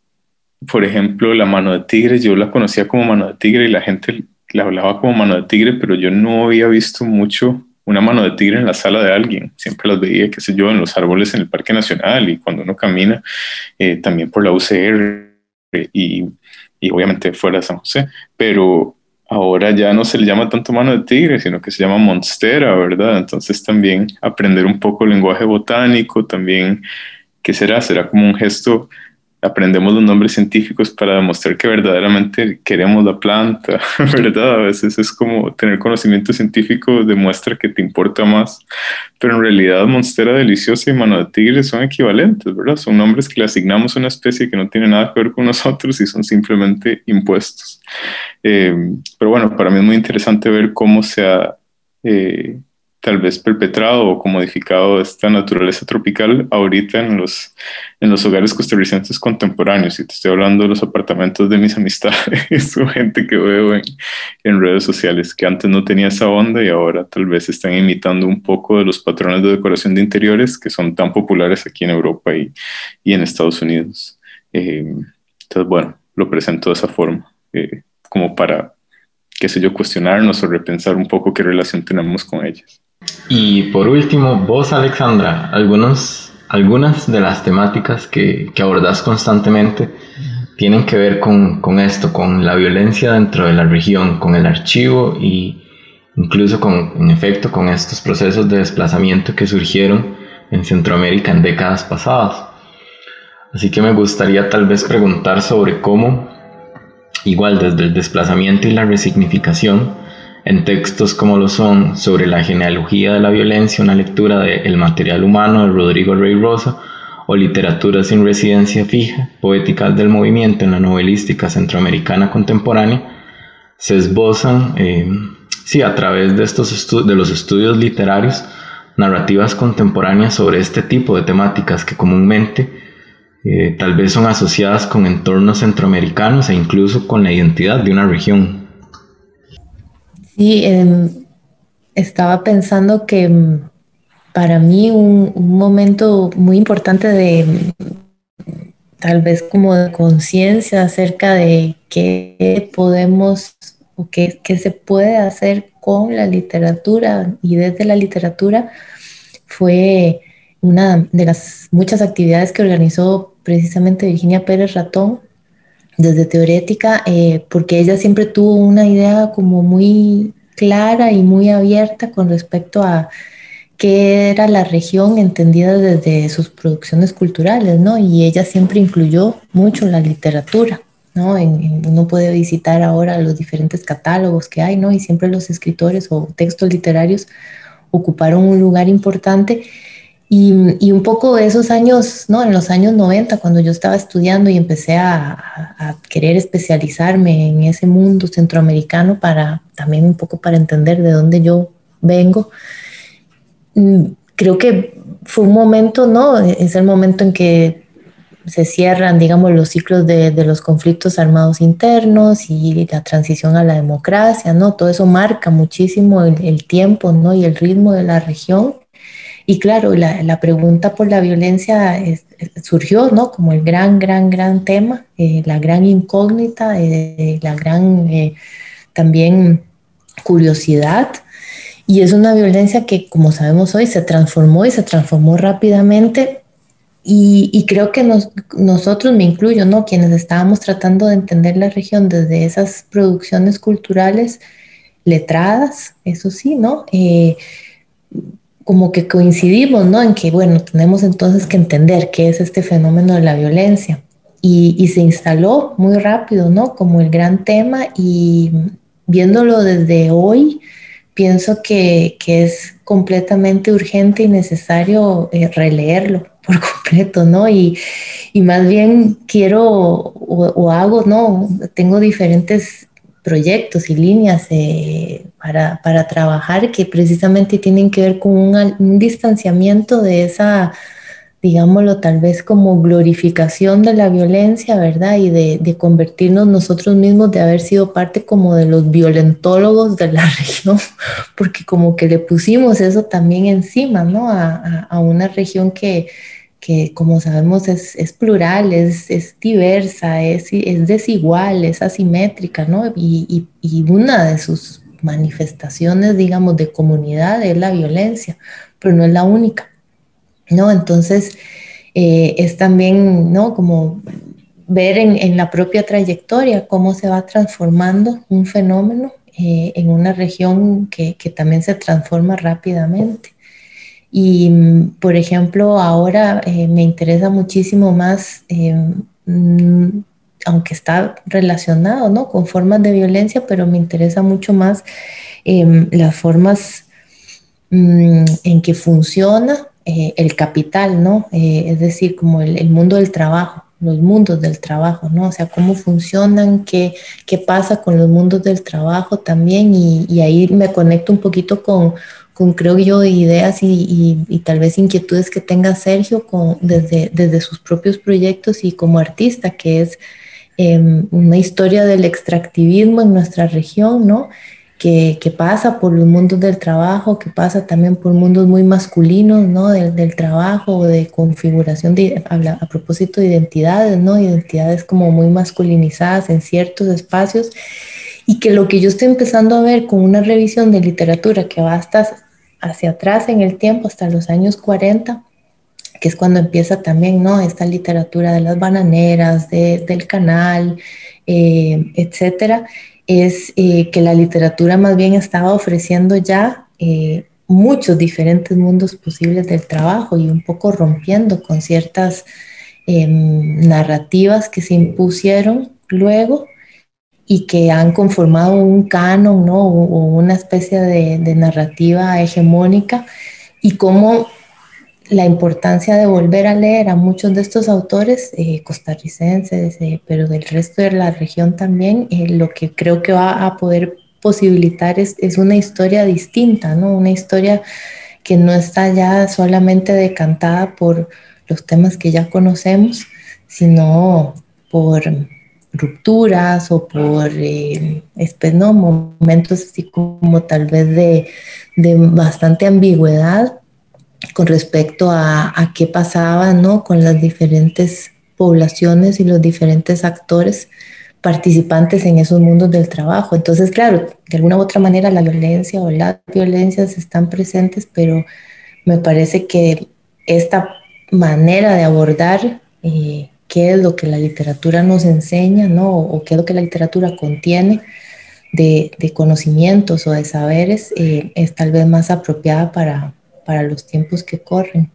por ejemplo la mano de tigre, yo la conocía como mano de tigre y la gente la hablaba como mano de tigre, pero yo no había visto mucho una mano de tigre en la sala de alguien. Siempre las veía, qué sé yo, en los árboles en el Parque Nacional y cuando uno camina eh, también por la UCR y, y obviamente fuera de San José, pero ahora ya no se le llama tanto mano de tigre, sino que se llama monstera, ¿verdad? Entonces también aprender un poco el lenguaje botánico, también, ¿qué será? Será como un gesto aprendemos los nombres científicos para demostrar que verdaderamente queremos la planta, ¿verdad? A veces es como tener conocimiento científico demuestra que te importa más, pero en realidad Monstera Deliciosa y Mano de Tigre son equivalentes, ¿verdad? Son nombres que le asignamos a una especie que no tiene nada que ver con nosotros y son simplemente impuestos. Eh, pero bueno, para mí es muy interesante ver cómo se ha... Eh, tal vez perpetrado o modificado esta naturaleza tropical ahorita en los, en los hogares costarricenses contemporáneos. Y te estoy hablando de los apartamentos de mis amistades o gente que veo en, en, redes sociales que antes no tenía esa onda y ahora tal vez están imitando un poco de los patrones de decoración de interiores que son tan populares aquí en Europa y, y en Estados Unidos. Eh, entonces, bueno, lo presento de esa forma, eh, como para, qué sé yo, cuestionarnos o repensar un poco qué relación tenemos con ellas. Y por último, vos, Alexandra, algunos, algunas de las temáticas que, que abordas constantemente tienen que ver con, con, esto, con la violencia dentro de la región, con el archivo y incluso con, en efecto, con estos procesos de desplazamiento que surgieron en Centroamérica en décadas pasadas. Así que me gustaría tal vez preguntar sobre cómo, igual desde el desplazamiento y la resignificación, en textos como lo son sobre la genealogía de la violencia, una lectura de El material humano de Rodrigo Rey Rosa, o literatura sin residencia fija, poéticas del movimiento en la novelística centroamericana contemporánea, se esbozan, eh, sí, a través de, estos de los estudios literarios, narrativas contemporáneas sobre este tipo de temáticas que comúnmente eh, tal vez son asociadas con entornos centroamericanos e incluso con la identidad de una región. Sí, em, estaba pensando que em, para mí un, momento muy importante de tal vez como de conciencia acerca de qué podemos o qué, se puede hacer con la literatura y desde la literatura fue una de las muchas actividades que organizó precisamente Virginia Pérez Ratón desde teorética, eh, porque ella siempre tuvo una idea como muy clara y muy abierta con respecto a qué era la región entendida desde sus producciones culturales, ¿no? Y ella siempre incluyó mucho la literatura, ¿no? uno puede visitar ahora los diferentes catálogos que hay, ¿no? Y siempre los escritores o textos literarios ocuparon un lugar importante y, un poco esos años, ¿no? En los años 90, cuando yo estaba estudiando y empecé a, querer especializarme en ese mundo centroamericano para también un poco para entender de dónde yo vengo, mm, creo que fue un momento, ¿no? Es el momento en que se cierran, digamos, los ciclos de, los conflictos armados internos y la transición a la democracia, ¿no? Todo eso marca muchísimo el, tiempo, ¿no? Y el ritmo de la región. Y claro, la, pregunta por la violencia surgió, ¿no? Como el gran, gran, gran tema, eh, la gran incógnita, eh, la gran también curiosidad y es una violencia que, como sabemos hoy, se transformó y se transformó rápidamente. Y, creo que nosotros, me incluyo, ¿no? Quienes estábamos tratando de entender la región desde esas producciones culturales letradas, eso sí, ¿no? Como que coincidimos, ¿no? En que, bueno, tenemos entonces que entender qué es este fenómeno de la violencia. Y, y se instaló muy rápido, ¿no? Como el gran tema y viéndolo desde hoy, pienso que, es completamente urgente y necesario eh, releerlo por completo, ¿no? Y, más bien quiero o, hago, ¿no? Tengo diferentes proyectos y líneas eh, para, trabajar que precisamente tienen que ver con un distanciamiento de esa digámoslo, tal vez como glorificación de la violencia, ¿verdad? Y de, convertirnos nosotros mismos, de haber sido parte como de los violentólogos de la región, porque como que le pusimos eso también encima, ¿no? A, una región que, que, como sabemos, es, plural, es, es diversa, es, es, desigual, es asimétrica, ¿no? Y, y una de sus manifestaciones, digamos, de comunidad es la violencia, pero no es la única. ¿no? Entonces, eh, es también, ¿no? Como ver en, la propia trayectoria cómo se va transformando un fenómeno eh, en una región que, también se transforma rápidamente. Y, por ejemplo, ahora eh, me interesa muchísimo más, mm, aunque está relacionado ¿no? con formas de violencia, pero me interesa mucho más las formas mm, en que funciona eh, el capital, ¿no? Eh, es decir, como el, mundo del trabajo, los mundos del trabajo, ¿no? O sea, cómo funcionan, qué, qué pasa con los mundos del trabajo también y, ahí me conecto un poquito con, con creo yo, ideas y, tal vez inquietudes que tenga Sergio con, desde, desde sus propios proyectos y como artista, que es em, una historia del extractivismo en nuestra región, ¿no? que, pasa por los mundos del trabajo, que pasa también por mundos muy masculinos, ¿no? Del, del trabajo, de configuración, de, a, propósito de identidades, ¿no? Identidades como muy masculinizadas en ciertos espacios y que lo que yo estoy empezando a ver con una revisión de literatura que va hasta hacia atrás en el tiempo, hasta los años 40, que es cuando empieza también, ¿no? Esta literatura de las bananeras, del canal, eh, etcétera, es eh, que la literatura más bien estaba ofreciendo ya eh, muchos diferentes mundos posibles del trabajo y un poco rompiendo con ciertas em, narrativas que se impusieron luego y que han conformado un canon ¿no? o, una especie de, de narrativa hegemónica y cómo la importancia de volver a leer a muchos de estos autores eh, costarricenses, eh, pero del resto de la región también, eh, lo que creo que va a poder posibilitar es, es, una historia distinta, ¿no? Una historia que no está ya solamente decantada por los temas que ya conocemos, sino por rupturas o por ¿no? momentos así como tal vez de, de bastante ambigüedad con respecto a, qué pasaba ¿no? con las diferentes poblaciones y los diferentes actores participantes en esos mundos del trabajo. Entonces, claro, de alguna u otra manera la violencia o las violencias están presentes, pero me parece que esta manera de abordar eh, qué es lo que la literatura nos enseña, ¿no? O, qué es lo que la literatura contiene de, conocimientos o de saberes, eh, es tal vez más apropiada para, para los tiempos que corren.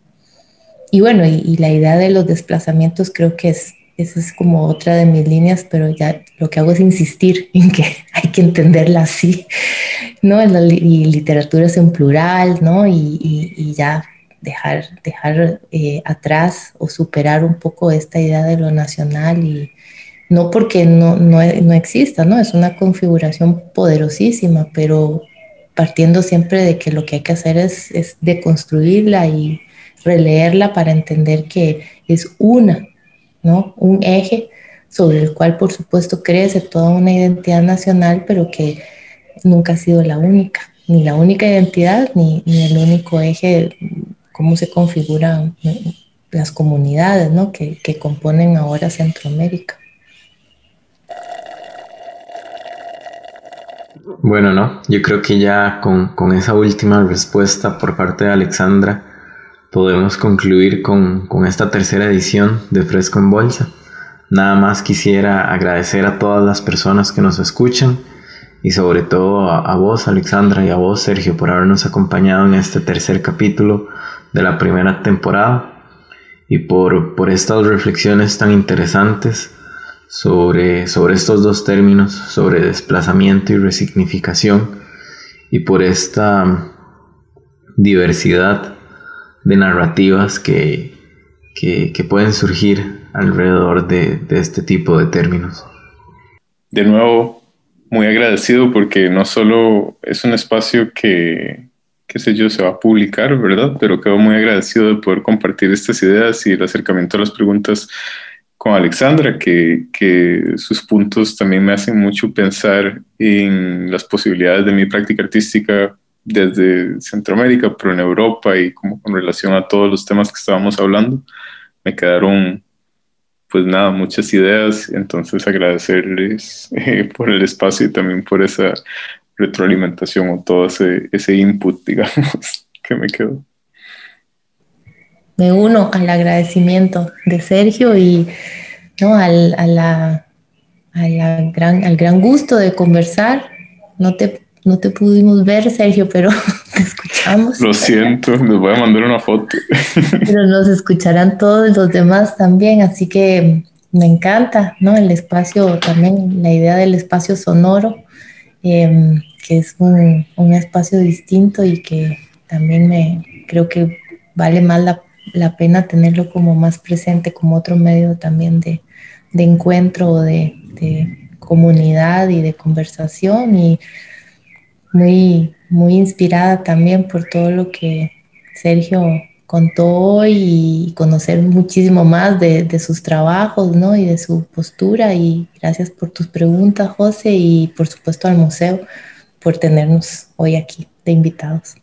Y bueno, y, la idea de los desplazamientos creo que es, esa es como otra de mis líneas, pero ya lo que hago es insistir en que hay que entenderla así, ¿no? Y literatura es en plural, ¿no? Y, ya dejar, dejar eh, atrás o superar un poco esta idea de lo nacional y no porque no, no, no exista, ¿no? Es una configuración poderosísima, pero partiendo siempre de que lo que hay que hacer es, es deconstruirla y releerla para entender que es una ¿no? Un eje sobre el cual por supuesto crece toda una identidad nacional, pero que nunca ha sido la única, ni la única identidad, ni, ni el único eje, cómo se configuran las comunidades ¿no? que, que componen ahora Centroamérica. Bueno, no, yo creo que ya con, con, esa última respuesta por parte de Alexandra podemos concluir con, con esta tercera edición de Fresco en Bolsa. Nada más quisiera agradecer a todas las personas que nos escuchan y sobre todo a, vos Alexandra y a vos Sergio por habernos acompañado en este tercer capítulo de la primera temporada y por, por estas reflexiones tan interesantes sobre, sobre estos dos términos, sobre desplazamiento y resignificación y por esta diversidad de narrativas que, que, que pueden surgir alrededor de, de este tipo de términos. De nuevo, muy agradecido porque no solo es un espacio que, qué sé yo, se va a publicar, ¿verdad? Pero quedo muy agradecido de poder compartir estas ideas y el acercamiento a las preguntas con Alexandra, que, que, sus puntos también me hacen mucho pensar en las posibilidades de mi práctica artística desde Centroamérica, pero en Europa y como con relación a todos los temas que estábamos hablando. Me quedaron pues nada, muchas ideas, entonces agradecerles eh, por el espacio y también por esa retroalimentación o todo ese, ese input, digamos, que me quedó. Me uno al agradecimiento de Sergio y ¿no? al, a la, gran, al gran gusto de conversar. No te, no te pudimos ver, Sergio, pero te Lo siento, les voy a mandar una foto. Pero nos escucharán todos los demás también, así que me encanta, ¿no? El espacio también, la idea del espacio sonoro, eh, que es un, un, espacio distinto y que también me creo que vale más la, la, pena tenerlo como más presente, como otro medio también de, de encuentro, de, de comunidad y de conversación y muy, muy inspirada también por todo lo que Sergio contó y conocer muchísimo más de, de, sus trabajos ¿no? y de su postura. Y gracias por tus preguntas, José, y por supuesto al museo por tenernos hoy aquí de invitados.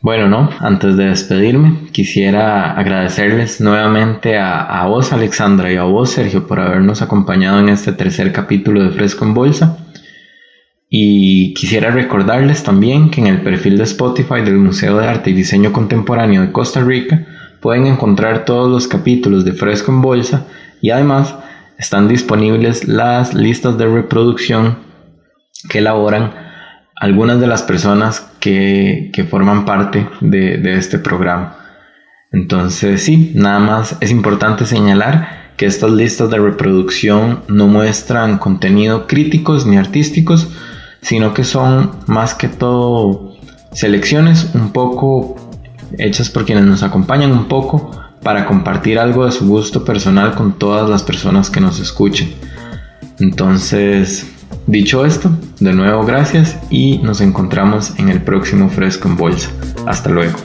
Bueno, no, antes de despedirme, quisiera agradecerles nuevamente a, a vos, Alexandra, y a vos, Sergio, por habernos acompañado en este tercer capítulo de Fresco en Bolsa. Y quisiera recordarles también que en el perfil de Spotify del Museo de Arte y Diseño Contemporáneo de Costa Rica pueden encontrar todos los capítulos de Fresco en Bolsa y además están disponibles las listas de reproducción que elaboran algunas de las personas que, que forman parte de, de este programa. Entonces sí, nada más es importante señalar que estas listas de reproducción no muestran contenido críticos ni artísticos, sino que son más que todo selecciones un poco hechas por quienes nos acompañan un poco para compartir algo de su gusto personal con todas las personas que nos escuchen. Entonces, dicho esto, de nuevo gracias y nos encontramos en el próximo Fresco en Bolsa. Hasta luego.